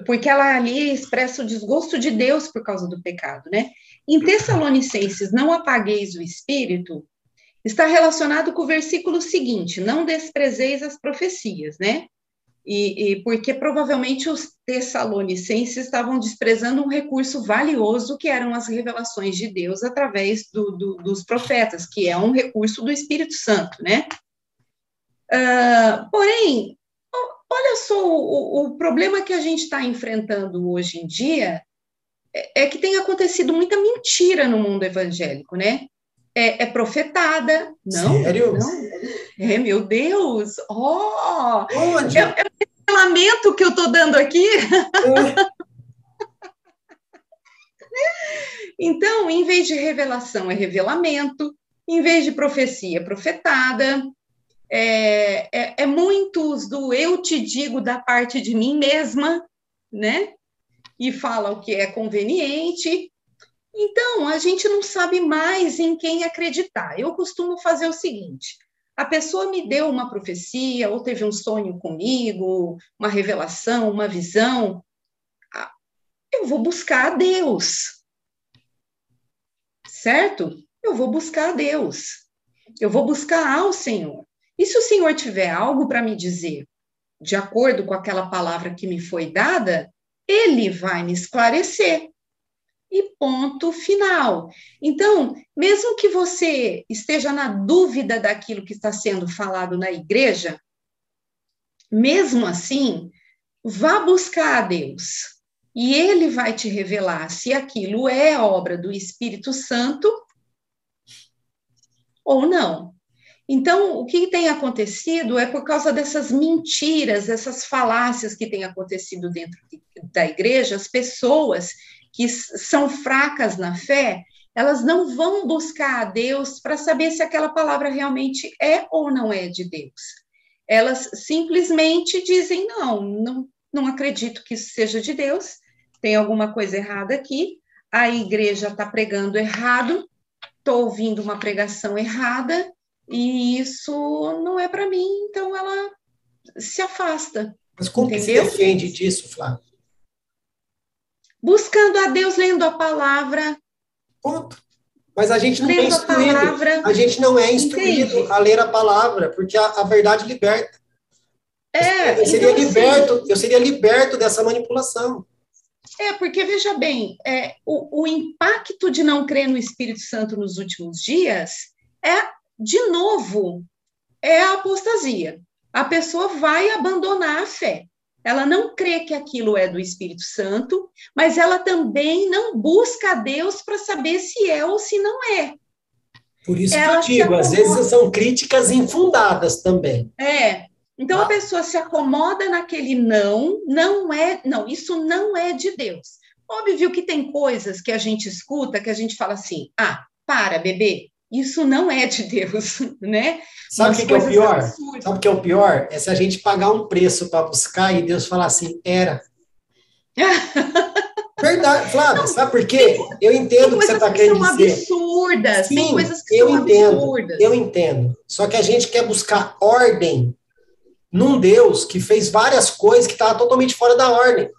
porque ela ali expressa o desgosto de Deus por causa do pecado, né? Em Tessalonicenses, não apagueis o espírito, está relacionado com o versículo seguinte: não desprezeis as profecias, né? E, e, porque provavelmente os tessalonicenses estavam desprezando um recurso valioso que eram as revelações de Deus através do, do, dos profetas, que é um recurso do Espírito Santo, né? Uh, porém, olha só, o, o, problema que a gente está enfrentando hoje em dia é, é, que tem acontecido muita mentira no mundo evangélico, né? É, é profetada, não? Sério? Não. É, meu Deus! Oh! Onde? É, é um lamento que eu estou dando aqui. É. então, em vez de revelação, é revelamento, em vez de profecia, é profetada, é, é, é muitos do eu te digo da parte de mim mesma, né? E fala o que é conveniente. Então, a gente não sabe mais em quem acreditar. Eu costumo fazer o seguinte: a pessoa me deu uma profecia, ou teve um sonho comigo, uma revelação, uma visão. Eu vou buscar a Deus. Certo? Eu vou buscar a Deus. Eu vou buscar ao Senhor. E se o Senhor tiver algo para me dizer, de acordo com aquela palavra que me foi dada, ele vai me esclarecer. E ponto final. Então, mesmo que você esteja na dúvida daquilo que está sendo falado na igreja, mesmo assim, vá buscar a Deus. E ele vai te revelar se aquilo é obra do Espírito Santo ou não. Então, o que tem acontecido é por causa dessas mentiras, essas falácias que têm acontecido dentro da igreja, as pessoas que são fracas na fé, elas não vão buscar a Deus para saber se aquela palavra realmente é ou não é de Deus. Elas simplesmente dizem: não, não, não acredito que isso seja de Deus, tem alguma coisa errada aqui, a igreja está pregando errado, estou ouvindo uma pregação errada, e isso não é para mim, então ela se afasta. Mas como entendeu? que se defende disso, Flávio? Buscando a Deus, lendo a palavra. Ponto. Mas a gente não é instruído. A, palavra, a gente não é instruído entende? a ler a palavra, porque a, a verdade liberta. É, eu seria então, liberto, assim, eu seria liberto dessa manipulação. É, porque veja bem, é, o, o impacto de não crer no Espírito Santo nos últimos dias é de novo, é a apostasia. A pessoa vai abandonar a fé. Ela não crê que aquilo é do Espírito Santo, mas ela também não busca a Deus para saber se é ou se não é. Por isso ela que eu digo, às vezes são críticas infundadas também. É. Então ah. a pessoa se acomoda naquele não, não é, não, isso não é de Deus. Óbvio que tem coisas que a gente escuta que a gente fala assim: ah, para, bebê, isso não é de Deus, né? Sabe o que, que, é o pior? Absurdas. Sabe o que é o pior? É se a gente pagar um preço para buscar e Deus falar assim, era. Verdade, Flávia, sabe por quê? Eu entendo o que você está querendo dizer. Absurdas, Sim, tem coisas que eu são entendo, absurdas. Eu entendo. Só que a gente quer buscar ordem num Deus que fez várias coisas que estavam totalmente fora da ordem.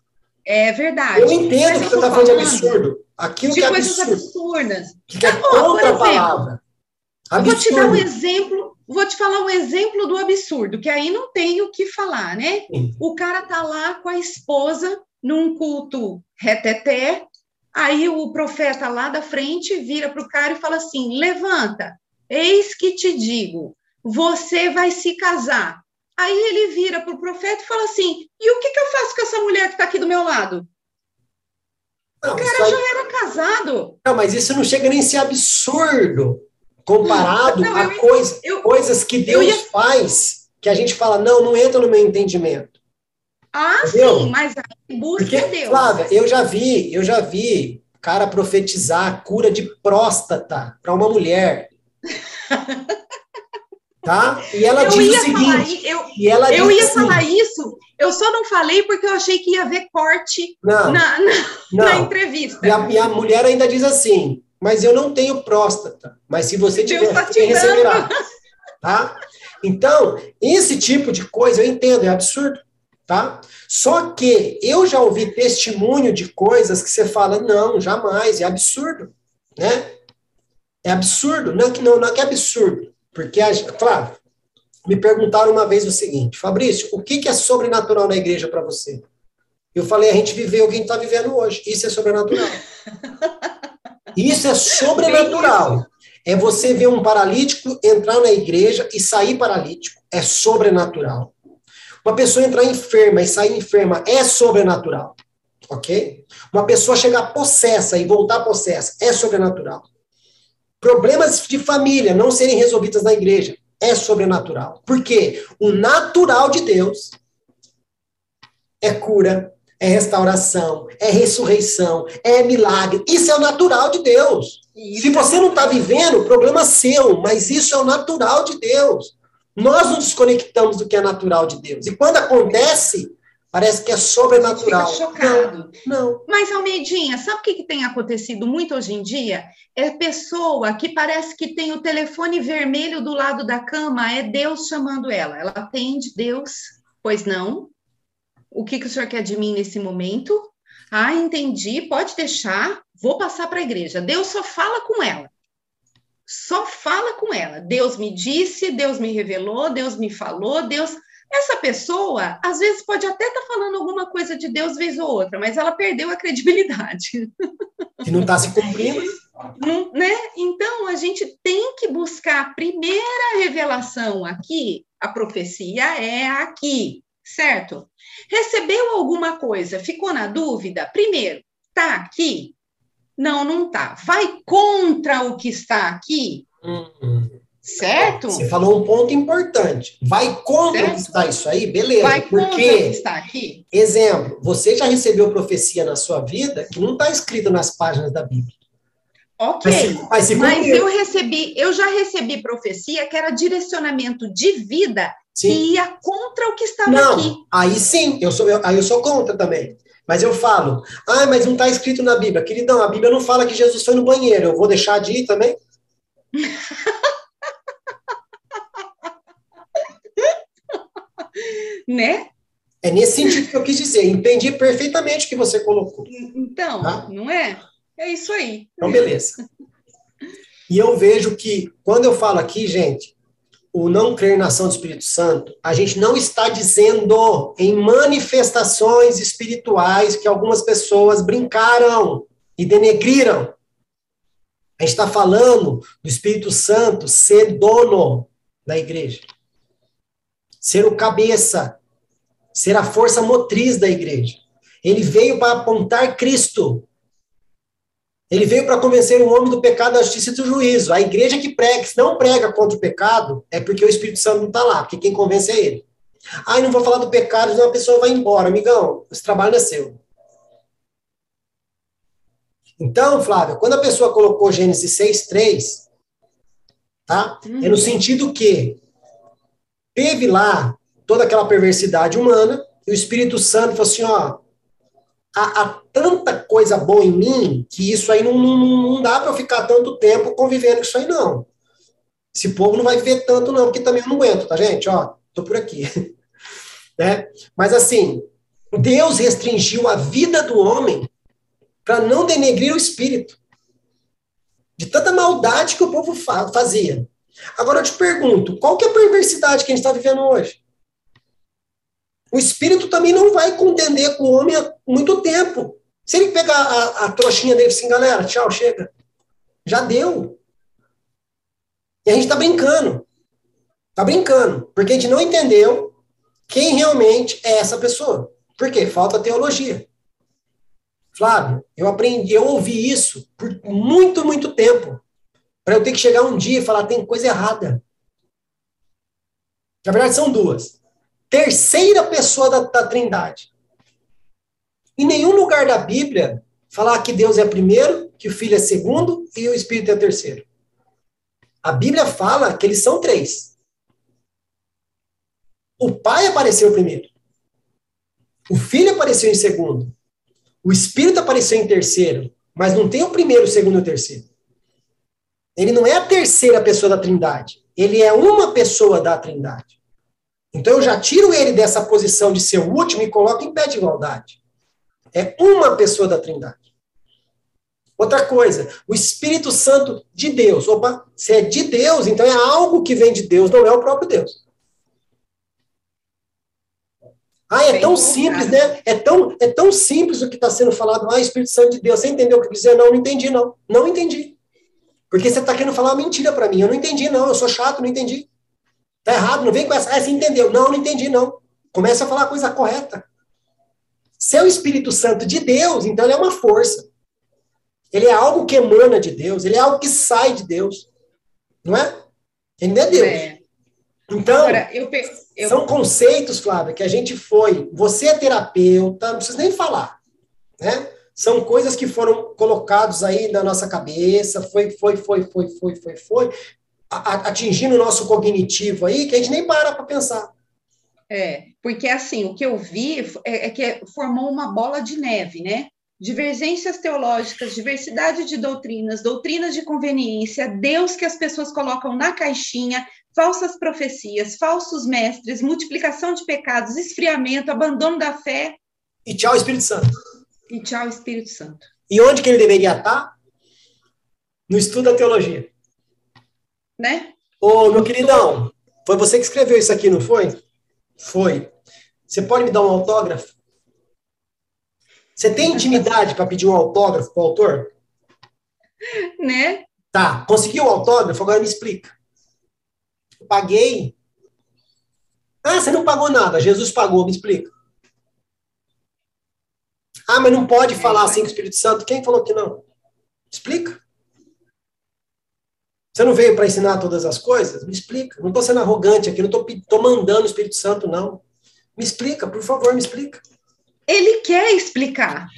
É verdade. Eu entendo que você está falando de absurdo. Aquilo de que é coisas absurdo. absurdas. Que é contra a palavra. Absurdo. Vou te dar um exemplo, vou te falar um exemplo do absurdo, que aí não tem o que falar, né? Sim. O cara tá lá com a esposa num culto reteté, aí o profeta lá da frente vira para o cara e fala assim: levanta, eis que te digo, você vai se casar. Aí ele vira para o profeta e fala assim: e o que, que eu faço com essa mulher que está aqui do meu lado? Não, o cara aí... já era casado. Não, mas isso não chega nem a ser absurdo comparado não, a eu, coisa, eu, coisas que Deus ia... faz que a gente fala, não, não entra no meu entendimento. Ah, Entendeu? sim, mas busca Porque, Deus. Flávia, eu já vi, eu já vi cara profetizar cura de próstata para uma mulher. tá? E ela eu diz o seguinte, eu, e ela eu ia assim, falar isso, eu só não falei porque eu achei que ia haver corte não, na, na, não. na entrevista. E a, e a, mulher ainda diz assim, mas eu não tenho próstata, mas se você tiver, tá você receberá. Tá? Então, esse tipo de coisa eu entendo, é absurdo tá? Só que eu já ouvi testemunho de coisas que você fala, não, jamais, é absurdo, né? É absurdo, não é que, não, não é, que é absurdo, porque, a, claro, me perguntaram uma vez o seguinte, Fabrício, o que, que é sobrenatural na igreja para você? Eu falei, a gente viveu o que a gente está vivendo hoje, isso é sobrenatural. Isso é sobrenatural. É você ver um paralítico entrar na igreja e sair paralítico. É sobrenatural. Uma pessoa entrar enferma e sair enferma é sobrenatural. Ok? Uma pessoa chegar possessa e voltar possessa é sobrenatural. Problemas de família não serem resolvidos na igreja é sobrenatural. Porque o natural de Deus é cura, é restauração, é ressurreição, é milagre. Isso é o natural de Deus. Se você não está vivendo, problema seu, mas isso é o natural de Deus. Nós nos desconectamos do que é natural de Deus. E quando acontece, parece que é sobrenatural. Fica chocado. Não. não. Mas, Almeidinha, sabe o que, que tem acontecido muito hoje em dia? É pessoa que parece que tem o telefone vermelho do lado da cama, é Deus chamando ela. Ela atende Deus, pois não. O que, que o senhor quer de mim nesse momento? Ah, entendi, pode deixar, vou passar para a igreja. Deus só fala com ela só fala com ela. Deus me disse, Deus me revelou, Deus me falou, Deus. Essa pessoa, às vezes, pode até estar tá falando alguma coisa de Deus vez ou outra, mas ela perdeu a credibilidade. Que não está se cumprindo. Não, né? Então, a gente tem que buscar a primeira revelação aqui, a profecia é aqui, certo? Recebeu alguma coisa, ficou na dúvida? Primeiro, está aqui? Não, não está. Vai contra o que está aqui? Uhum. Certo? Você falou um ponto importante. Vai contra certo? o que está isso aí, beleza. Vai porque, contra o que está aqui. Exemplo, você já recebeu profecia na sua vida que não está escrita nas páginas da Bíblia. Ok, mas, mas, mas eu recebi, eu já recebi profecia que era direcionamento de vida sim. que ia contra o que estava não, aqui. Aí sim, eu sou, eu, aí eu sou contra também. Mas eu falo, ah, mas não está escrito na Bíblia. Queridão, a Bíblia não fala que Jesus foi no banheiro. Eu vou deixar de ir também? né? É nesse sentido que eu quis dizer. Entendi perfeitamente o que você colocou. Então, tá? não é? É isso aí. Então, beleza. E eu vejo que, quando eu falo aqui, gente, o não crer na ação do Espírito Santo, a gente não está dizendo em manifestações espirituais que algumas pessoas brincaram e denegriram. A gente está falando do Espírito Santo ser dono da igreja, ser o cabeça, ser a força motriz da igreja. Ele veio para apontar Cristo. Ele veio para convencer o homem do pecado, da justiça e do juízo. A igreja que prega, que não prega contra o pecado, é porque o Espírito Santo não está lá, porque quem convence é ele. Ah, não vou falar do pecado, senão a pessoa vai embora. Amigão, esse trabalho é seu. Então, Flávio, quando a pessoa colocou Gênesis 6,3, tá? Uhum. É no sentido que teve lá toda aquela perversidade humana, e o Espírito Santo falou assim: ó, há, há, tanta coisa boa em mim que isso aí não, não, não dá para eu ficar tanto tempo convivendo com isso aí, não. Esse povo não vai viver tanto, não, porque também eu não aguento, tá, gente? Ó, tô por aqui. né? Mas assim, Deus restringiu a vida do homem para não denegrir o espírito. De tanta maldade que o povo fazia. Agora eu te pergunto, qual que é a perversidade que a gente está vivendo hoje? O espírito também não vai contender com o homem há muito tempo. Se ele pegar a, a trouxinha dele assim, galera, tchau, chega. Já deu. E a gente está brincando. Está brincando. Porque a gente não entendeu quem realmente é essa pessoa. Por quê? Falta teologia. Flávio, eu aprendi, eu ouvi isso por muito, muito tempo. Para eu ter que chegar um dia e falar, tem coisa errada. Na verdade, são duas. Terceira pessoa da, da Trindade. Em nenhum lugar da Bíblia falar que Deus é primeiro, que o Filho é segundo e o Espírito é terceiro. A Bíblia fala que eles são três. O Pai apareceu primeiro. O Filho apareceu em segundo. O Espírito apareceu em terceiro. Mas não tem o primeiro, o segundo e o terceiro. Ele não é a terceira pessoa da Trindade. Ele é uma pessoa da Trindade. Então eu já tiro ele dessa posição de ser o último e coloco em pé de igualdade. É uma pessoa da Trindade. Outra coisa, o Espírito Santo de Deus. Opa, se é de Deus, então é algo que vem de Deus, não é o próprio Deus. Ah, é tão simples, né? É tão, é tão simples o que está sendo falado. Ah, Espírito Santo de Deus. Você entendeu o que eu quis dizer? Não, não entendi, não. Não entendi. Porque você está querendo falar uma mentira para mim. Eu não entendi, não. Eu sou chato, não entendi. Tá errado, não vem com essa. Ah, você entendeu. Não, não entendi, não. Começa a falar a coisa correta. Se é o Espírito Santo de Deus, então ele é uma força. Ele é algo que emana de Deus, ele é algo que sai de Deus. Não é? Ele não é Deus. É. Então, Agora, eu, eu... são conceitos, Flávia, que a gente foi. Você é terapeuta, não precisa nem falar. Né? São coisas que foram colocados aí na nossa cabeça, foi, foi, foi, foi, foi, foi, foi, atingindo o nosso cognitivo aí, que a gente nem para para pensar. É, porque assim, o que eu vi é, é que formou uma bola de neve, né? divergências teológicas, diversidade de doutrinas, doutrinas de conveniência, Deus que as pessoas colocam na caixinha, falsas profecias, falsos mestres, multiplicação de pecados, esfriamento, abandono da fé. E tchau, Espírito Santo. E tchau, Espírito Santo. E onde que ele deveria estar? No estudo da teologia. Né? Ô, meu queridão, foi você que escreveu isso aqui, não foi? Foi. Você pode me dar um autógrafo? Você tem intimidade para pedir um autógrafo para o autor? Né? Tá, conseguiu o autógrafo? Agora me explica. Eu paguei. Ah, você não pagou nada, Jesus pagou, me explica. Ah, mas não pode falar assim com o Espírito Santo. Quem falou que não? Explica. Você não veio para ensinar todas as coisas? Me explica. Não estou sendo arrogante aqui, não estou mandando o Espírito Santo, não. Me explica, por favor, me explica. Ele quer explicar.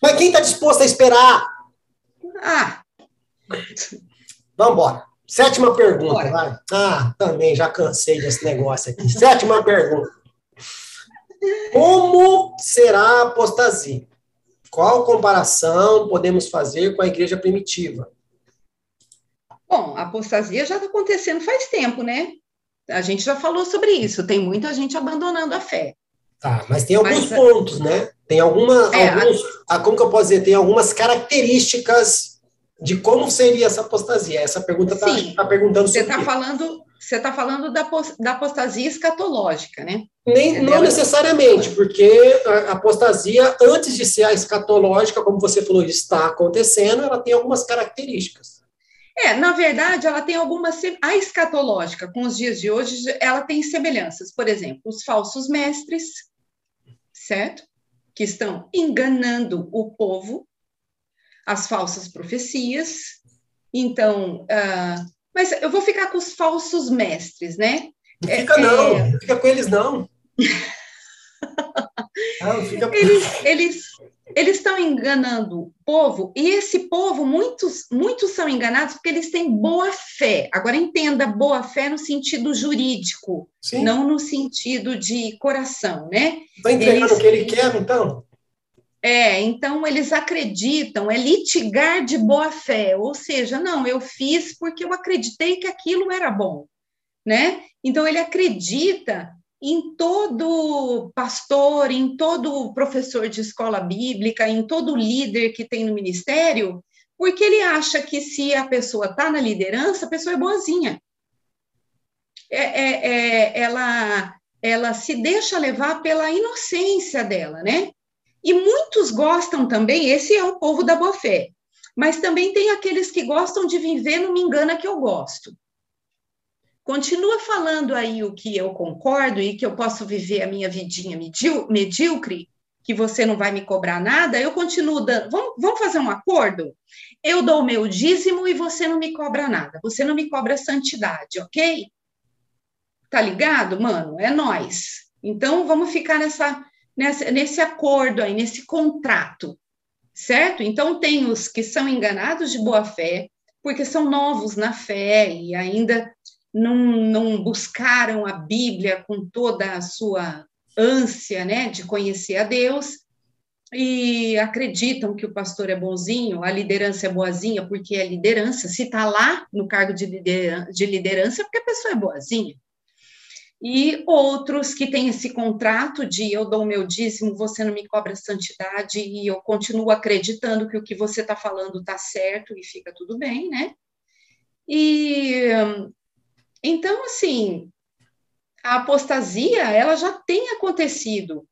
Mas quem está disposto a esperar? Ah. Vamos embora. Sétima pergunta, Bora. vai. Ah, também já cansei desse negócio aqui. Sétima pergunta. Como será a apostasia? Qual comparação podemos fazer com a igreja primitiva? Bom, a apostasia já está acontecendo faz tempo, né? A gente já falou sobre isso. Tem muita gente abandonando a fé. Tá, mas tem alguns mas, pontos, né? Tem alguma, é, alguns, a... como que eu posso dizer? Tem algumas características de como seria essa apostasia. Essa pergunta está tá perguntando sobre. Você está falando, você está falando da, da apostasia escatológica, né? Nem, não necessariamente, porque a apostasia, antes de ser a escatológica, como você falou, está acontecendo, ela tem algumas características. É, na verdade, ela tem algumas. A escatológica, com os dias de hoje, ela tem semelhanças. Por exemplo, os falsos mestres, certo? Que estão enganando o povo, as falsas profecias. Então, uh, mas eu vou ficar com os falsos mestres, né? Não fica, é, não, é... não fica com eles, não. não fica... Eles, eles, eles estão enganando o povo, e esse povo, muitos, muitos são enganados porque eles têm boa fé. Agora, entenda boa fé no sentido jurídico, Sim. não no sentido de coração, né? Está entregando eles, o que ele quer, então? É, então eles acreditam, é litigar de boa fé, ou seja, não, eu fiz porque eu acreditei que aquilo era bom, né? Então ele acredita em todo pastor, em todo professor de escola bíblica, em todo líder que tem no ministério, porque ele acha que se a pessoa está na liderança, a pessoa é boazinha. É, é, é, ela, ela se deixa levar pela inocência dela, né? E muitos gostam também, esse é o povo da boa fé, mas também tem aqueles que gostam de viver no me engana que eu gosto. Continua falando aí o que eu concordo e que eu posso viver a minha vidinha medíocre, que você não vai me cobrar nada, eu continuo dando. Vamos, vamos fazer um acordo? Eu dou o meu dízimo e você não me cobra nada. Você não me cobra santidade, ok? Tá ligado, mano? É nós. Então vamos ficar nessa, nessa, nesse acordo aí, nesse contrato, certo? Então tem os que são enganados de boa fé, porque são novos na fé e ainda não, não buscaram a Bíblia com toda a sua ânsia né, de conhecer a Deus e acreditam que o pastor é bonzinho, a liderança é boazinha, porque é liderança. Se está lá no cargo de liderança, de liderança, é porque a pessoa é boazinha. E outros que têm esse contrato de eu dou o meu dízimo, você não me cobra santidade, e eu continuo acreditando que o que você está falando está certo e fica tudo bem, né? E então, assim, a apostasia ela já tem acontecido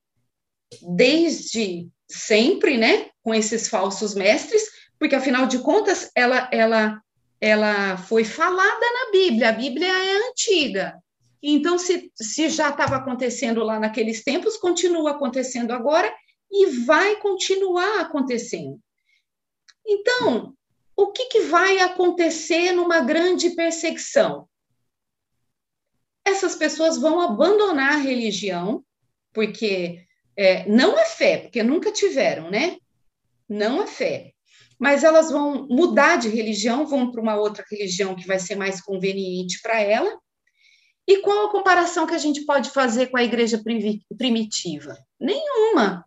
desde sempre, né, com esses falsos mestres, porque afinal de contas ela ela ela foi falada na Bíblia, a Bíblia é antiga. Então, se, se já estava acontecendo lá naqueles tempos, continua acontecendo agora e vai continuar acontecendo. Então, o que, que vai acontecer numa grande perseguição? Essas pessoas vão abandonar a religião, porque é, não é fé, porque nunca tiveram, né? Não é fé. Mas elas vão mudar de religião, vão para uma outra religião que vai ser mais conveniente para ela. E qual a comparação que a gente pode fazer com a igreja primitiva? Nenhuma.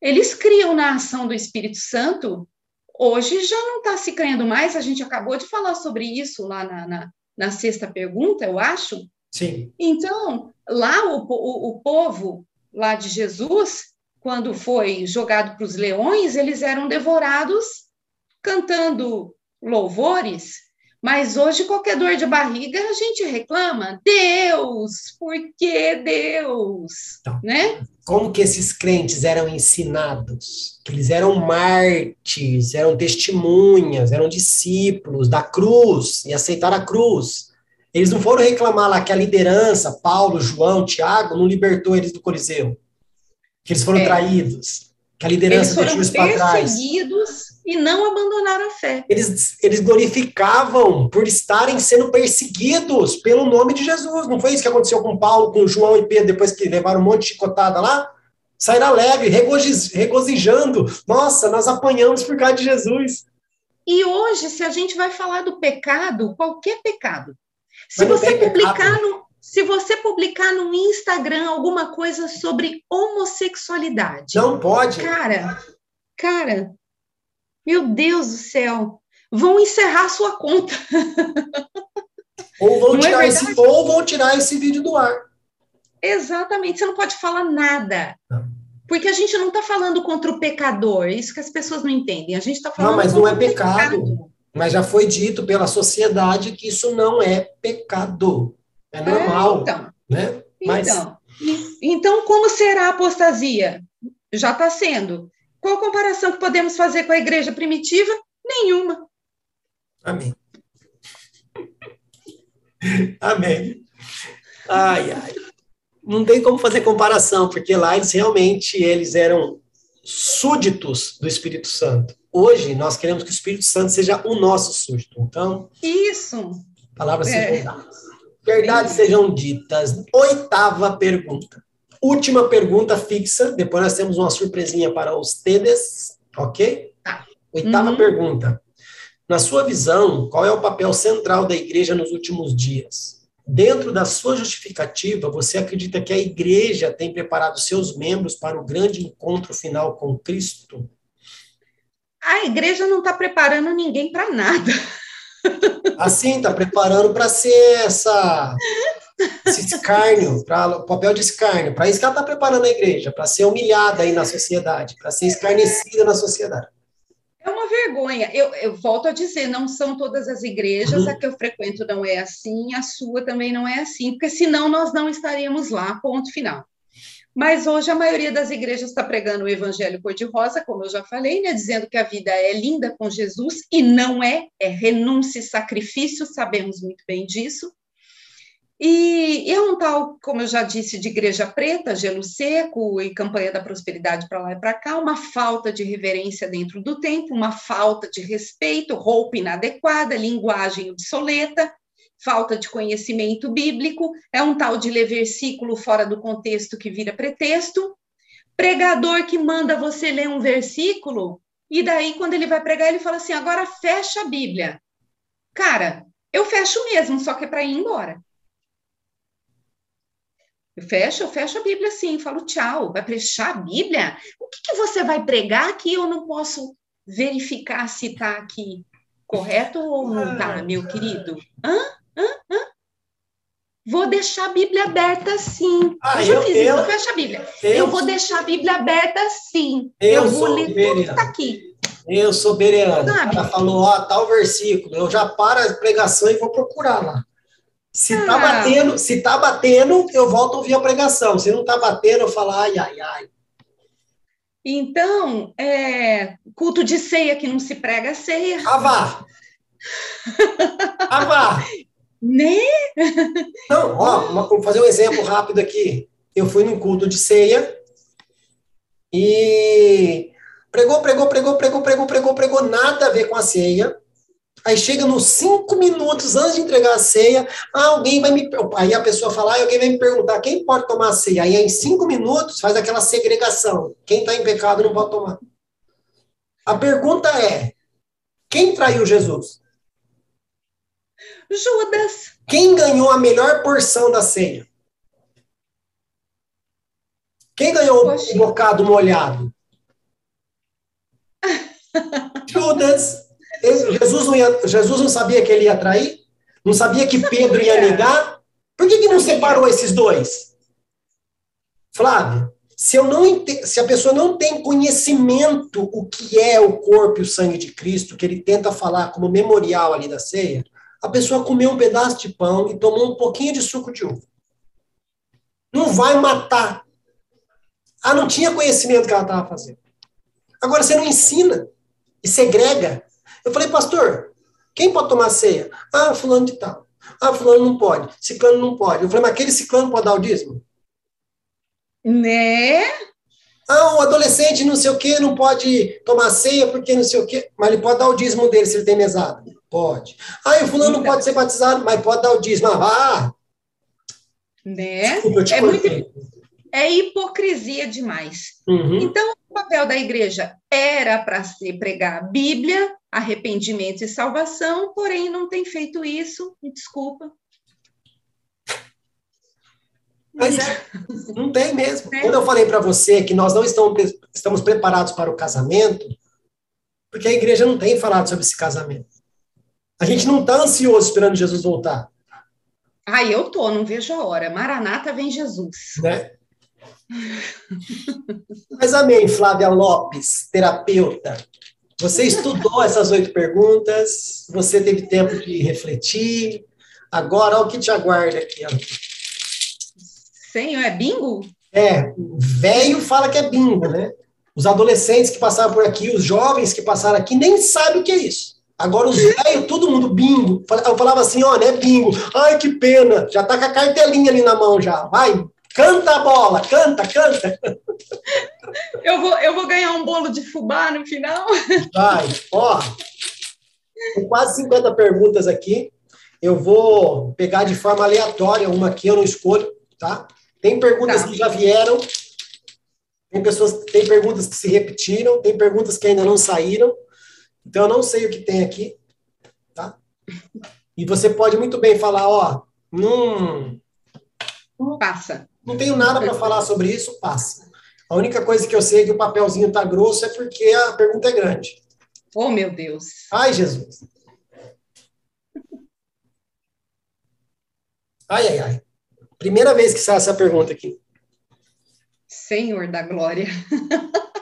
Eles criam na ação do Espírito Santo, hoje já não está se crendo mais, a gente acabou de falar sobre isso lá na, na, na sexta pergunta, eu acho, Sim. Então, lá o, o, o povo lá de Jesus, quando foi jogado para os leões, eles eram devorados cantando louvores. Mas hoje, qualquer dor de barriga, a gente reclama. Deus, por que Deus? Então, né? Como que esses crentes eram ensinados? Que eles eram mártires, eram testemunhas, eram discípulos da cruz e aceitaram a cruz. Eles não foram reclamar lá que a liderança, Paulo, João, Tiago, não libertou eles do Coliseu. Que eles foram é. traídos. Que a liderança deixou eles para trás. perseguidos e não abandonaram a fé. Eles, eles glorificavam por estarem sendo perseguidos pelo nome de Jesus. Não foi isso que aconteceu com Paulo, com João e Pedro, depois que levaram um monte de chicotada lá? Saíram alegre, regozijando. Nossa, nós apanhamos por causa de Jesus. E hoje, se a gente vai falar do pecado, qualquer pecado, se você publicar no, se você publicar no Instagram alguma coisa sobre homossexualidade. Não pode. Cara, cara, meu Deus do céu, vão encerrar sua conta. Ou vão, é tirar é esse, ou vão tirar esse vídeo do ar. Exatamente, você não pode falar nada. Não. Porque a gente não está falando contra o pecador, é isso que as pessoas não entendem. A gente está falando. Não, mas não é pecado. pecado. Mas já foi dito pela sociedade que isso não é pecado. É, normal. É, então, né? Mas... então, então, como será a apostasia? Já está sendo. Qual comparação que podemos fazer com a igreja primitiva? Nenhuma. Amém. Amém. Ai, ai. Não tem como fazer comparação, porque lá eles realmente eles eram súditos do Espírito Santo. Hoje, nós queremos que o Espírito Santo seja o nosso súdito. Então, isso. Palavras é. Verdades é. sejam ditas. Oitava pergunta. Última pergunta fixa. Depois nós temos uma surpresinha para os tedes, ok? Tá. Oitava uhum. pergunta. Na sua visão, qual é o papel central da igreja nos últimos dias? Dentro da sua justificativa, você acredita que a igreja tem preparado seus membros para o grande encontro final com Cristo? A igreja não está preparando ninguém para nada. Assim, está preparando para ser essa, esse escárnio, para o papel de escárnio. Para isso que ela está preparando a igreja, para ser humilhada aí na sociedade, para ser escarnecida na sociedade. É uma vergonha. Eu, eu, volto a dizer, não são todas as igrejas, uhum. a que eu frequento não é assim, a sua também não é assim, porque senão nós não estaríamos lá, ponto final. Mas hoje a maioria das igrejas está pregando o evangelho cor-de-rosa, como eu já falei, né, dizendo que a vida é linda com Jesus, e não é, é renúncia e sacrifício, sabemos muito bem disso. E, e, é um tal, como eu já disse, de igreja preta, gelo seco e campanha da prosperidade para lá e para cá, uma falta de reverência dentro do tempo, uma falta de respeito, roupa inadequada, linguagem obsoleta, falta de conhecimento bíblico, é um tal de ler versículo fora do contexto que vira pretexto, pregador que manda você ler um versículo, e daí, quando ele vai pregar, ele fala assim: agora fecha a Bíblia. Cara, eu fecho mesmo, só que é para ir embora. Eu fecho, eu fecho a Bíblia assim, falo tchau. Vai fechar a Bíblia? O que, que você vai pregar que eu não posso verificar se está aqui correto ou não está, meu querido? Hã? Hã? Hã? Vou deixar a Bíblia aberta sim. Ah, eu eu- fiz eu- isso, fecha a Bíblia. eu- Eu, vou deixar a Bíblia aberta sim. Eu Eu, vou ler tudo que está aqui. Eu sou bereano. Ela falou, ó, tal versículo. Eu já paro a pregação e vou procurar lá. Se tá Ah. batendo, se tá batendo, eu volto a ouvir a pregação. Se não tá batendo, eu falo, ai, ai, ai. Então, é, culto de ceia que não se prega ceia, Avá! Avá! Né? Não, ó, uma- vou fazer um exemplo rápido aqui. Eu fui num culto de ceia e pregou, pregou, pregou, pregou, pregou, pregou, pregou, nada a ver com a ceia. Aí chega nos cinco minutos antes de entregar a ceia, ah, alguém vai me. Aí a pessoa fala, ah, alguém vai me perguntar quem pode tomar a ceia. Aí em cinco minutos faz aquela segregação. Quem está em pecado não pode tomar. A pergunta é: quem traiu Jesus? Judas. Quem ganhou a melhor porção da ceia? Quem ganhou Poxa. o bocado molhado? Judas. Jesus, não ia- Jesus não sabia que ele ia trair? Não sabia que Pedro ia negar? Por que, que não separou esses dois? Flávio, se, eu não ente- se a pessoa não tem conhecimento o que é o corpo e o sangue de Cristo, que ele tenta falar como memorial ali da ceia, a pessoa comeu um pedaço de pão e tomou um pouquinho de suco de uva. Não vai matar. Ah, não tinha conhecimento que ela estava fazendo. Agora você não ensina e segrega. Eu falei, pastor, quem pode tomar ceia? Ah, fulano de tal. Ah, fulano não pode. Ciclano não pode. Eu falei, mas aquele ciclano pode dar o dízimo? Né? Ah, o adolescente não sei o que não pode tomar ceia porque não sei o que, mas ele pode dar o dízimo dele se ele tem mesada. Pode. Ah, o fulano não pode ser batizado, mas pode dar o dízimo. Ah, Né? desculpa, É muito-. É hipocrisia demais. Uhum. Então, o papel da igreja era para se pregar a Bíblia, arrependimento e salvação, porém não tem feito isso, me desculpa. Mas é, não tem mesmo. É. Quando eu falei para você que nós não estamos, estamos preparados para o casamento, porque a igreja não tem falado sobre esse casamento. A gente não está ansioso esperando Jesus voltar, Ai, eu tô, não vejo a hora. Maranata vem Jesus. né? Mas amém, Flávia Lopes, terapeuta. Você estudou essas oito perguntas, você teve tempo de refletir. Agora, olha o que te aguarda aqui. Ó. Senhor, é bingo? É, velho fala que é bingo, né? Os adolescentes que passaram por aqui, os jovens que passaram aqui, nem sabem o que é isso. Agora, os velhos, todo mundo bingo. Eu falava assim, ó, não é bingo. Ai, que pena. Já tá com a cartelinha ali na mão já. Vai, canta a bola, canta, canta. Eu vou, eu vou ganhar um bolo de fubá no final? Vai, ó. Tem quase 50 perguntas aqui. Eu vou pegar de forma aleatória uma aqui, eu não escolho, tá? Tem perguntas Tá. que já vieram, tem pessoas, tem perguntas que se repetiram, tem perguntas que ainda não saíram. Então eu não sei o que tem aqui, tá? E você pode muito bem falar, ó, não, Passa. não tenho nada para falar sobre isso, passa. A única coisa que eu sei é que o papelzinho tá grosso é porque a pergunta é grande. Oh, meu Deus. Ai, Jesus. Ai, ai, ai. Primeira vez que sai essa pergunta aqui. Senhor da glória.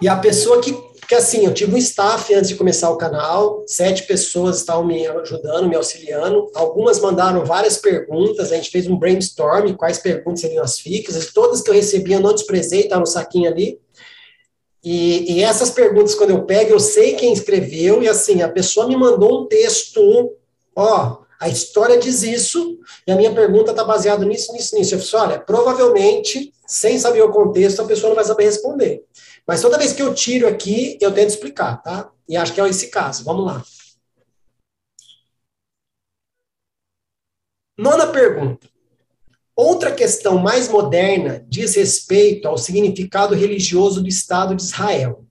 E a pessoa que, que assim, eu tive um staff antes de começar o canal, sete pessoas estavam me ajudando, me auxiliando. Algumas mandaram várias perguntas, a gente fez um brainstorm, quais perguntas seriam as fixas, todas que eu recebi eu não desprezei, tá no saquinho ali. E, e essas perguntas, quando eu pego, eu sei quem escreveu, e assim, a pessoa me mandou um texto, ó, A história diz isso, e a minha pergunta está baseada nisso, nisso, nisso. Eu falei, olha, provavelmente, sem saber o contexto, a pessoa não vai saber responder. Mas toda vez que eu tiro aqui, eu tento explicar, tá? E acho que é esse caso. Vamos lá. Nona pergunta. Outra questão mais moderna diz respeito ao significado religioso do Estado de Israel,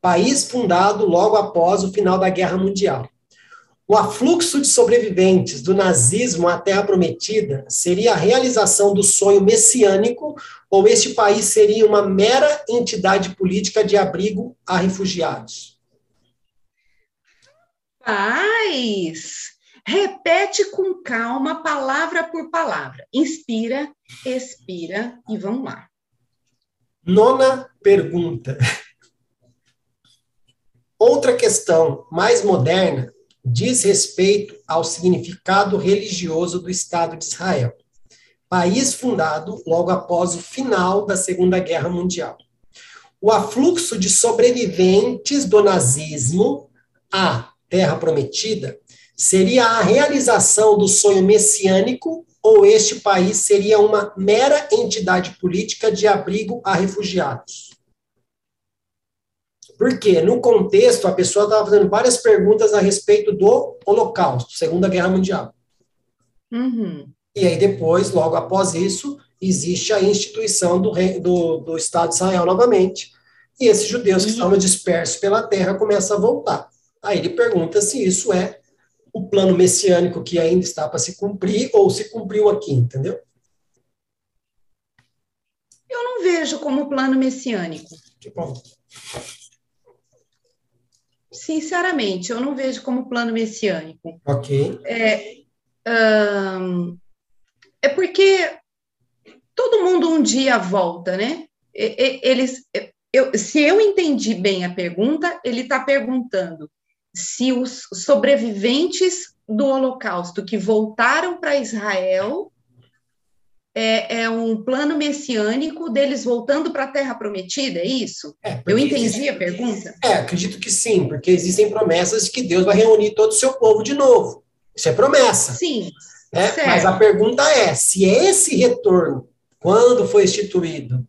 país fundado logo após o final da Guerra Mundial. O afluxo de sobreviventes do nazismo à Terra Prometida seria a realização do sonho messiânico ou este país seria uma mera entidade política de abrigo a refugiados? Paz! Repete com calma, palavra por palavra. Inspira, expira e vamos lá. Nona pergunta. Outra questão mais moderna diz respeito ao significado religioso do Estado de Israel, país fundado logo após o final da Segunda Guerra Mundial. O afluxo de sobreviventes do nazismo à Terra Prometida seria a realização do sonho messiânico ou este país seria uma mera entidade política de abrigo a refugiados? Porque, no contexto, a pessoa estava fazendo várias perguntas a respeito do Holocausto, Segunda Guerra Mundial. Uhum. E aí, depois, logo após isso, existe a instituição do, rei, do, do Estado de Israel novamente. E esses judeus que uhum. estavam dispersos pela terra começam a voltar. Aí ele pergunta se isso é o plano messiânico que ainda está para se cumprir ou se cumpriu aqui, entendeu? Eu não vejo como plano messiânico. Que bom. Sinceramente, eu não vejo como plano messiânico. Ok. É, é porque todo mundo um dia volta, né? Eles, eu, se eu entendi bem a pergunta, ele está perguntando se os sobreviventes do Holocausto que voltaram para Israel é, é, um plano messiânico deles voltando para a Terra Prometida, é isso? É, Eu entendi existe, a pergunta? É, acredito que sim, porque existem promessas de que Deus vai reunir todo o seu povo de novo. Isso é promessa. Sim. Né? Mas a pergunta é: se esse retorno, quando foi instituído,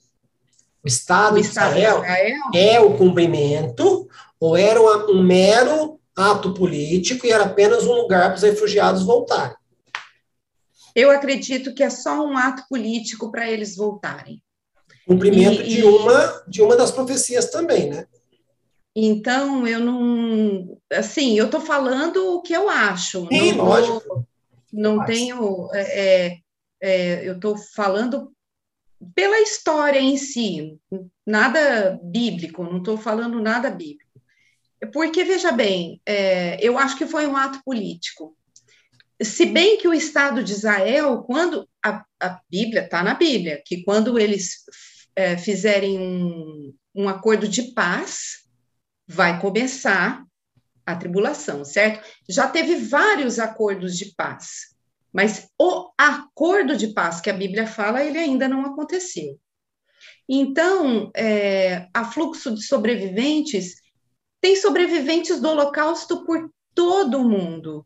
o Estado, o Estado de, Israel, de Israel é o cumprimento, ou era um mero ato político e era apenas um lugar para os refugiados voltarem? Eu acredito que é só um ato político para eles voltarem. Cumprimento e, de, uma, de uma das profecias também, né? Então, eu não. Assim, eu estou falando o que eu acho. Sim, não lógico. não tenho. É, é, é eu estou falando pela história em si, nada bíblico, não estou falando nada bíblico. Porque, veja bem, é, eu acho que foi um ato político se bem que o Estado de Israel, quando a, a Bíblia está na Bíblia, que quando eles é, fizerem um, um acordo de paz, vai começar a tribulação, certo? Já teve vários acordos de paz, mas o acordo de paz que a Bíblia fala, ele ainda não aconteceu. Então, é, a fluxo de sobreviventes, tem sobreviventes do Holocausto por todo o mundo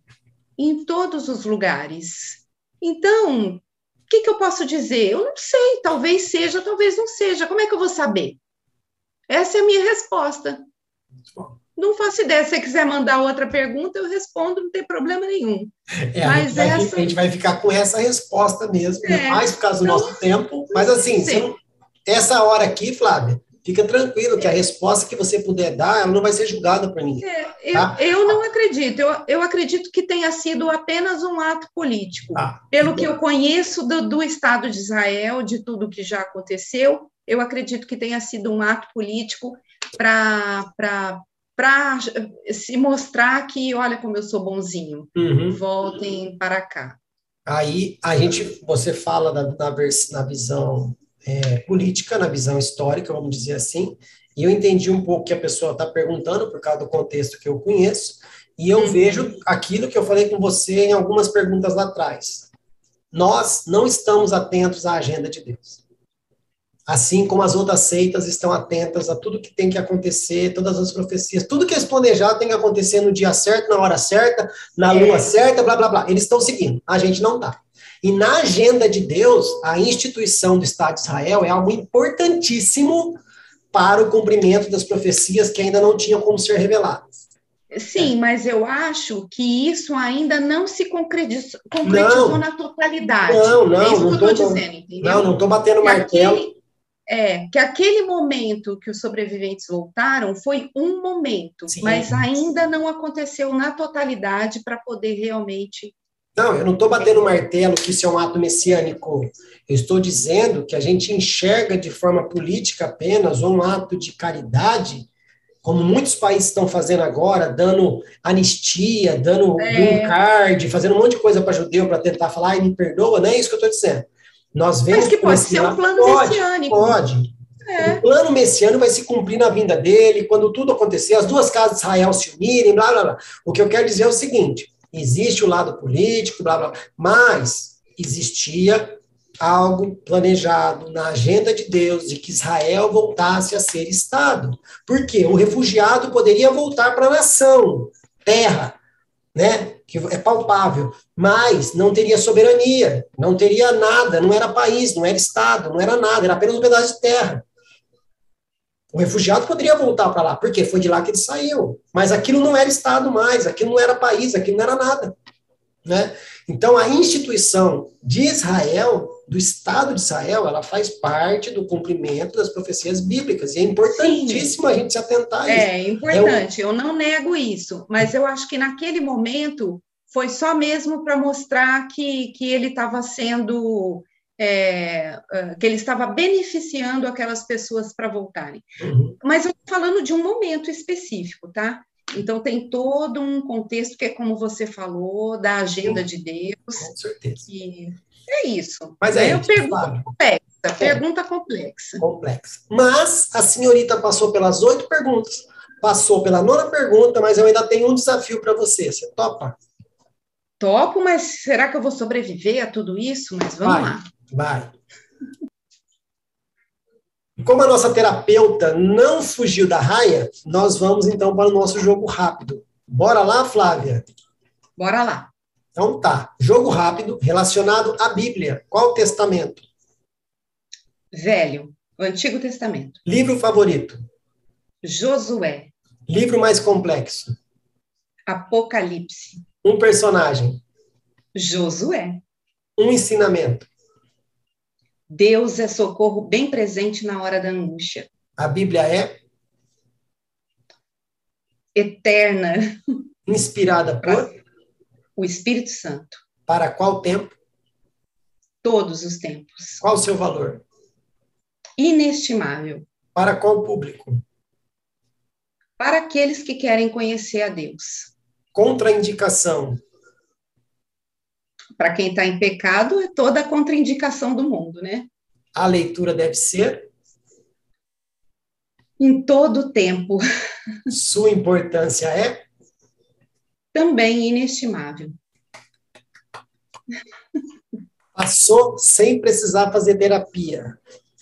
em todos os lugares. Então, o que, que eu posso dizer? Eu não sei, talvez seja, talvez não seja. Como é que eu vou saber? Essa é a minha resposta. Não faço ideia. Se você quiser mandar outra pergunta, eu respondo, não tem problema nenhum. É, mas a, gente essa... vai, a gente vai ficar com essa resposta mesmo, é, mais por causa do nosso tempo. Mas assim, não, essa hora aqui, Flávia, Fica tranquilo que a resposta que você puder dar, ela não vai ser julgada por mim. É, eu, tá? eu, não acredito. Eu, eu acredito que tenha sido apenas um ato político. Ah, Pelo que, que eu conheço do, do Estado de Israel, de tudo que já aconteceu, eu acredito que tenha sido um ato político para se mostrar que, olha como eu sou bonzinho, uhum. voltem para cá. Aí a gente, você fala na visão é, política, na visão histórica, vamos dizer assim, e eu entendi um pouco que a pessoa está perguntando, por causa do contexto que eu conheço, e eu uhum. vejo aquilo que eu falei com você em algumas perguntas lá atrás. Nós não estamos atentos à agenda de Deus. Assim como as outras seitas estão atentas a tudo que tem que acontecer, todas as profecias, tudo que eles planejaram tem que acontecer no dia certo, na hora certa, na lua é. certa, blá blá blá. Eles estão seguindo, a gente não está. E na agenda de Deus, a instituição do Estado de Israel é algo importantíssimo para o cumprimento das profecias que ainda não tinham como ser reveladas. Sim, mas eu acho que isso ainda não se concretizou, concretizou não, na totalidade. Não, não, é isso não que eu estou dizendo, entendeu? Não, não estou batendo martelo. Aquele, é, que aquele momento que os sobreviventes voltaram foi um momento, Sim. mas ainda não aconteceu na totalidade para poder realmente não, eu não estou batendo martelo que isso é um ato messiânico. Eu estou dizendo que a gente enxerga de forma política apenas um ato de caridade, como muitos países estão fazendo agora, dando anistia, dando é. card, fazendo um monte de coisa para judeu para tentar falar, e me perdoa, não é isso que eu estou dizendo. Nós vemos Mas que pode ser um plano pode, messiânico. Pode. É. O plano messiânico vai se cumprir na vinda dele, quando tudo acontecer, as duas casas de Israel se unirem, blá, blá, blá. O que eu quero dizer é o seguinte, existe o lado político, blá, blá, mas existia algo planejado na agenda de Deus de que Israel voltasse a ser Estado. Porque o refugiado poderia voltar para a nação, terra, né? Que é palpável, mas não teria soberania, não teria nada, não era país, não era Estado, não era nada, era apenas um pedaço de terra. O refugiado poderia voltar para lá, porque foi de lá que ele saiu. Mas aquilo não era Estado mais, aquilo não era país, aquilo não era nada. Né? Então, a instituição de Israel, do Estado de Israel, ela faz parte do cumprimento das profecias bíblicas. E é importantíssimo Sim. a gente se atentar a isso. É importante, é um... eu não nego isso, mas eu acho que naquele momento foi só mesmo para mostrar que, que ele estava sendo é, é, que ele estava beneficiando aquelas pessoas para voltarem. Uhum. Mas eu estou falando de um momento específico, tá? Então tem todo um contexto que é como você falou, da agenda de Deus. Com certeza. É isso. Mas é, é uma pergunta complexa, é. pergunta complexa. Complexa. Mas a senhorita passou pelas oito perguntas, passou pela nona pergunta, mas eu ainda tenho um desafio para você. Você topa? Topo, mas será que eu vou sobreviver a tudo isso? Mas vamos Vai. lá. Vai. Como a nossa terapeuta não fugiu da raia, nós vamos então para o nosso jogo rápido. Bora lá, Flávia? Bora lá. Então tá. Jogo rápido relacionado à Bíblia. Qual o testamento? Velho, o Antigo Testamento. Livro favorito? Josué. Livro mais complexo? Apocalipse. Um personagem? Josué. Um ensinamento? Deus é socorro bem presente na hora da angústia. A Bíblia é eterna. Inspirada por o Espírito Santo. Para qual tempo? Todos os tempos. Qual o seu valor? Inestimável. Para qual público? Para aqueles que querem conhecer a Deus. Contraindicação para quem está em pecado, é toda a contraindicação do mundo, né? A leitura deve ser? Em todo o tempo. Sua importância é? Também inestimável. Passou sem precisar fazer terapia.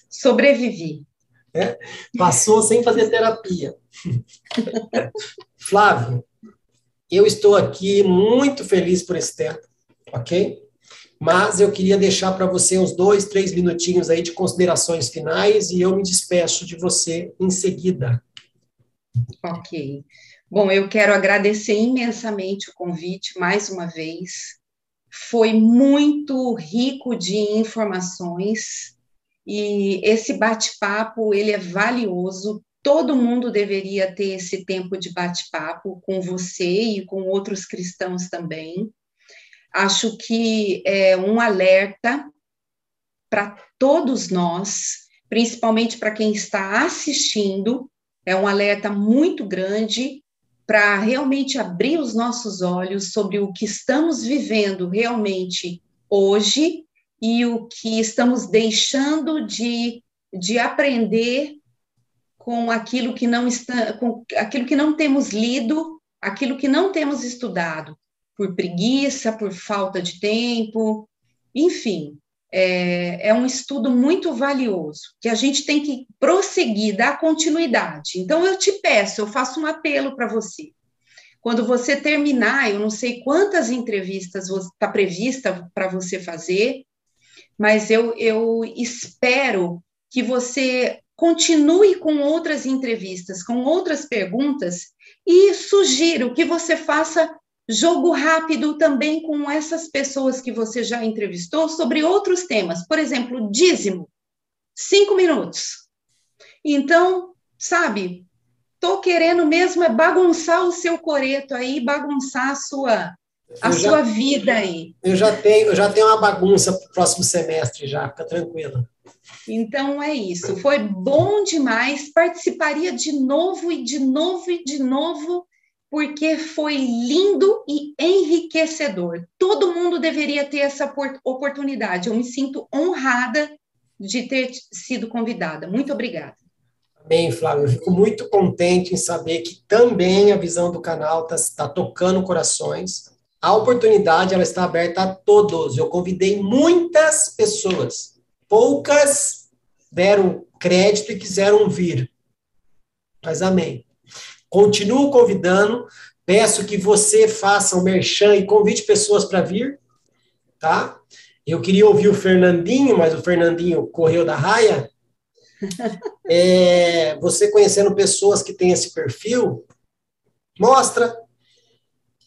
Sobrevivi. É? Passou sem fazer terapia. Flávio, eu estou aqui muito feliz por esse tempo ok? Mas eu queria deixar para você uns dois, três minutinhos aí de considerações finais e eu me despeço de você em seguida. Ok. Bom, eu quero agradecer imensamente o convite mais uma vez. Foi muito rico de informações e esse bate-papo ele é valioso. Todo mundo deveria ter esse tempo de bate-papo com você e com outros cristãos também. Acho que é um alerta para todos nós, principalmente para quem está assistindo, é um alerta muito grande para realmente abrir os nossos olhos sobre o que estamos vivendo realmente hoje e o que estamos deixando de, de aprender com aquilo que não está, com aquilo que não temos lido, aquilo que não temos estudado por preguiça, por falta de tempo, enfim. é, é, um estudo muito valioso, que a gente tem que prosseguir, dar continuidade. Então, eu te peço, eu faço um apelo para você. Quando você terminar, eu não sei quantas entrevistas está prevista para você fazer, mas eu, eu espero que você continue com outras entrevistas, com outras perguntas, e sugiro que você faça jogo rápido também com essas pessoas que você já entrevistou sobre outros temas. Por exemplo, dízimo, cinco minutos. Então, sabe, tô querendo mesmo é bagunçar o seu coreto aí, bagunçar a sua a já, sua vida aí. Eu já tenho, eu já tenho uma bagunça para o próximo semestre já, fica tranquila. Então é isso, foi bom demais, participaria de novo e de novo e de novo, porque foi lindo e enriquecedor. Todo mundo deveria ter essa oportunidade. Eu me sinto honrada de ter sido convidada. Muito obrigada. Bem, Flávio, eu fico muito contente em saber que também a visão do canal está tá tocando corações. A oportunidade ela está aberta a todos. Eu convidei muitas pessoas, poucas deram crédito e quiseram vir. Mas amém. Continuo convidando, peço que você faça o um merchan e convide pessoas para vir, tá? Eu queria ouvir o Fernandinho, mas o Fernandinho correu da raia. É, você conhecendo pessoas que têm esse perfil, mostra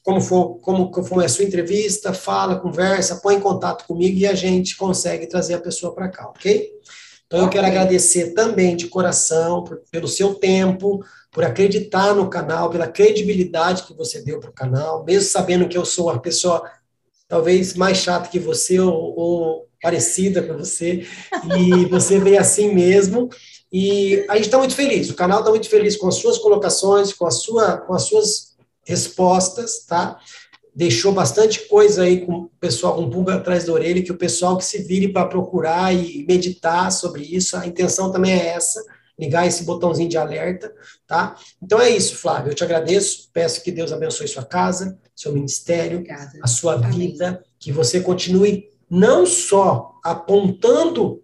como for, como foi a sua entrevista, fala, conversa, põe em contato comigo e a gente consegue trazer a pessoa para cá, ok? Então eu quero agradecer também de coração por, pelo seu tempo, por acreditar no canal, pela credibilidade que você deu para o canal, mesmo sabendo que eu sou uma pessoa talvez mais chata que você ou, ou parecida com você, e você veio assim mesmo. E a gente está muito feliz, o canal está muito feliz com as suas colocações, com, a sua, com as suas respostas, tá? Deixou bastante coisa aí com o pessoal com pulga atrás da orelha, que o pessoal que se vire para procurar e meditar sobre isso, a intenção também é essa, ligar esse botãozinho de alerta, tá? Então é isso, Flávio, eu te agradeço, peço que Deus abençoe sua casa, seu ministério, Obrigada. a sua Amém. vida, que você continue não só apontando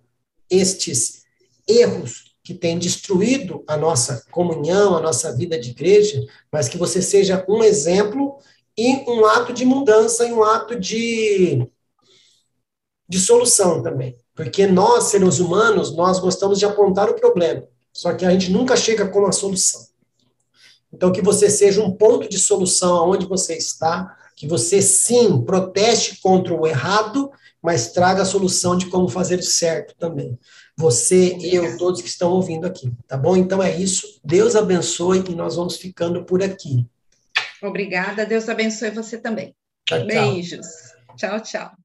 estes erros que têm destruído a nossa comunhão, a nossa vida de igreja, mas que você seja um exemplo e um ato de mudança e um ato de, de solução também. Porque nós, seres humanos, nós gostamos de apontar o problema. Só que a gente nunca chega com uma solução. Então, que você seja um ponto de solução aonde você está, que você sim proteste contra o errado, mas traga a solução de como fazer certo também. Você, eu, todos que estão ouvindo aqui, tá bom? Então é isso. Deus abençoe e nós vamos ficando por aqui. Obrigada. Deus abençoe você também. Tchau, Beijos. Tchau, tchau.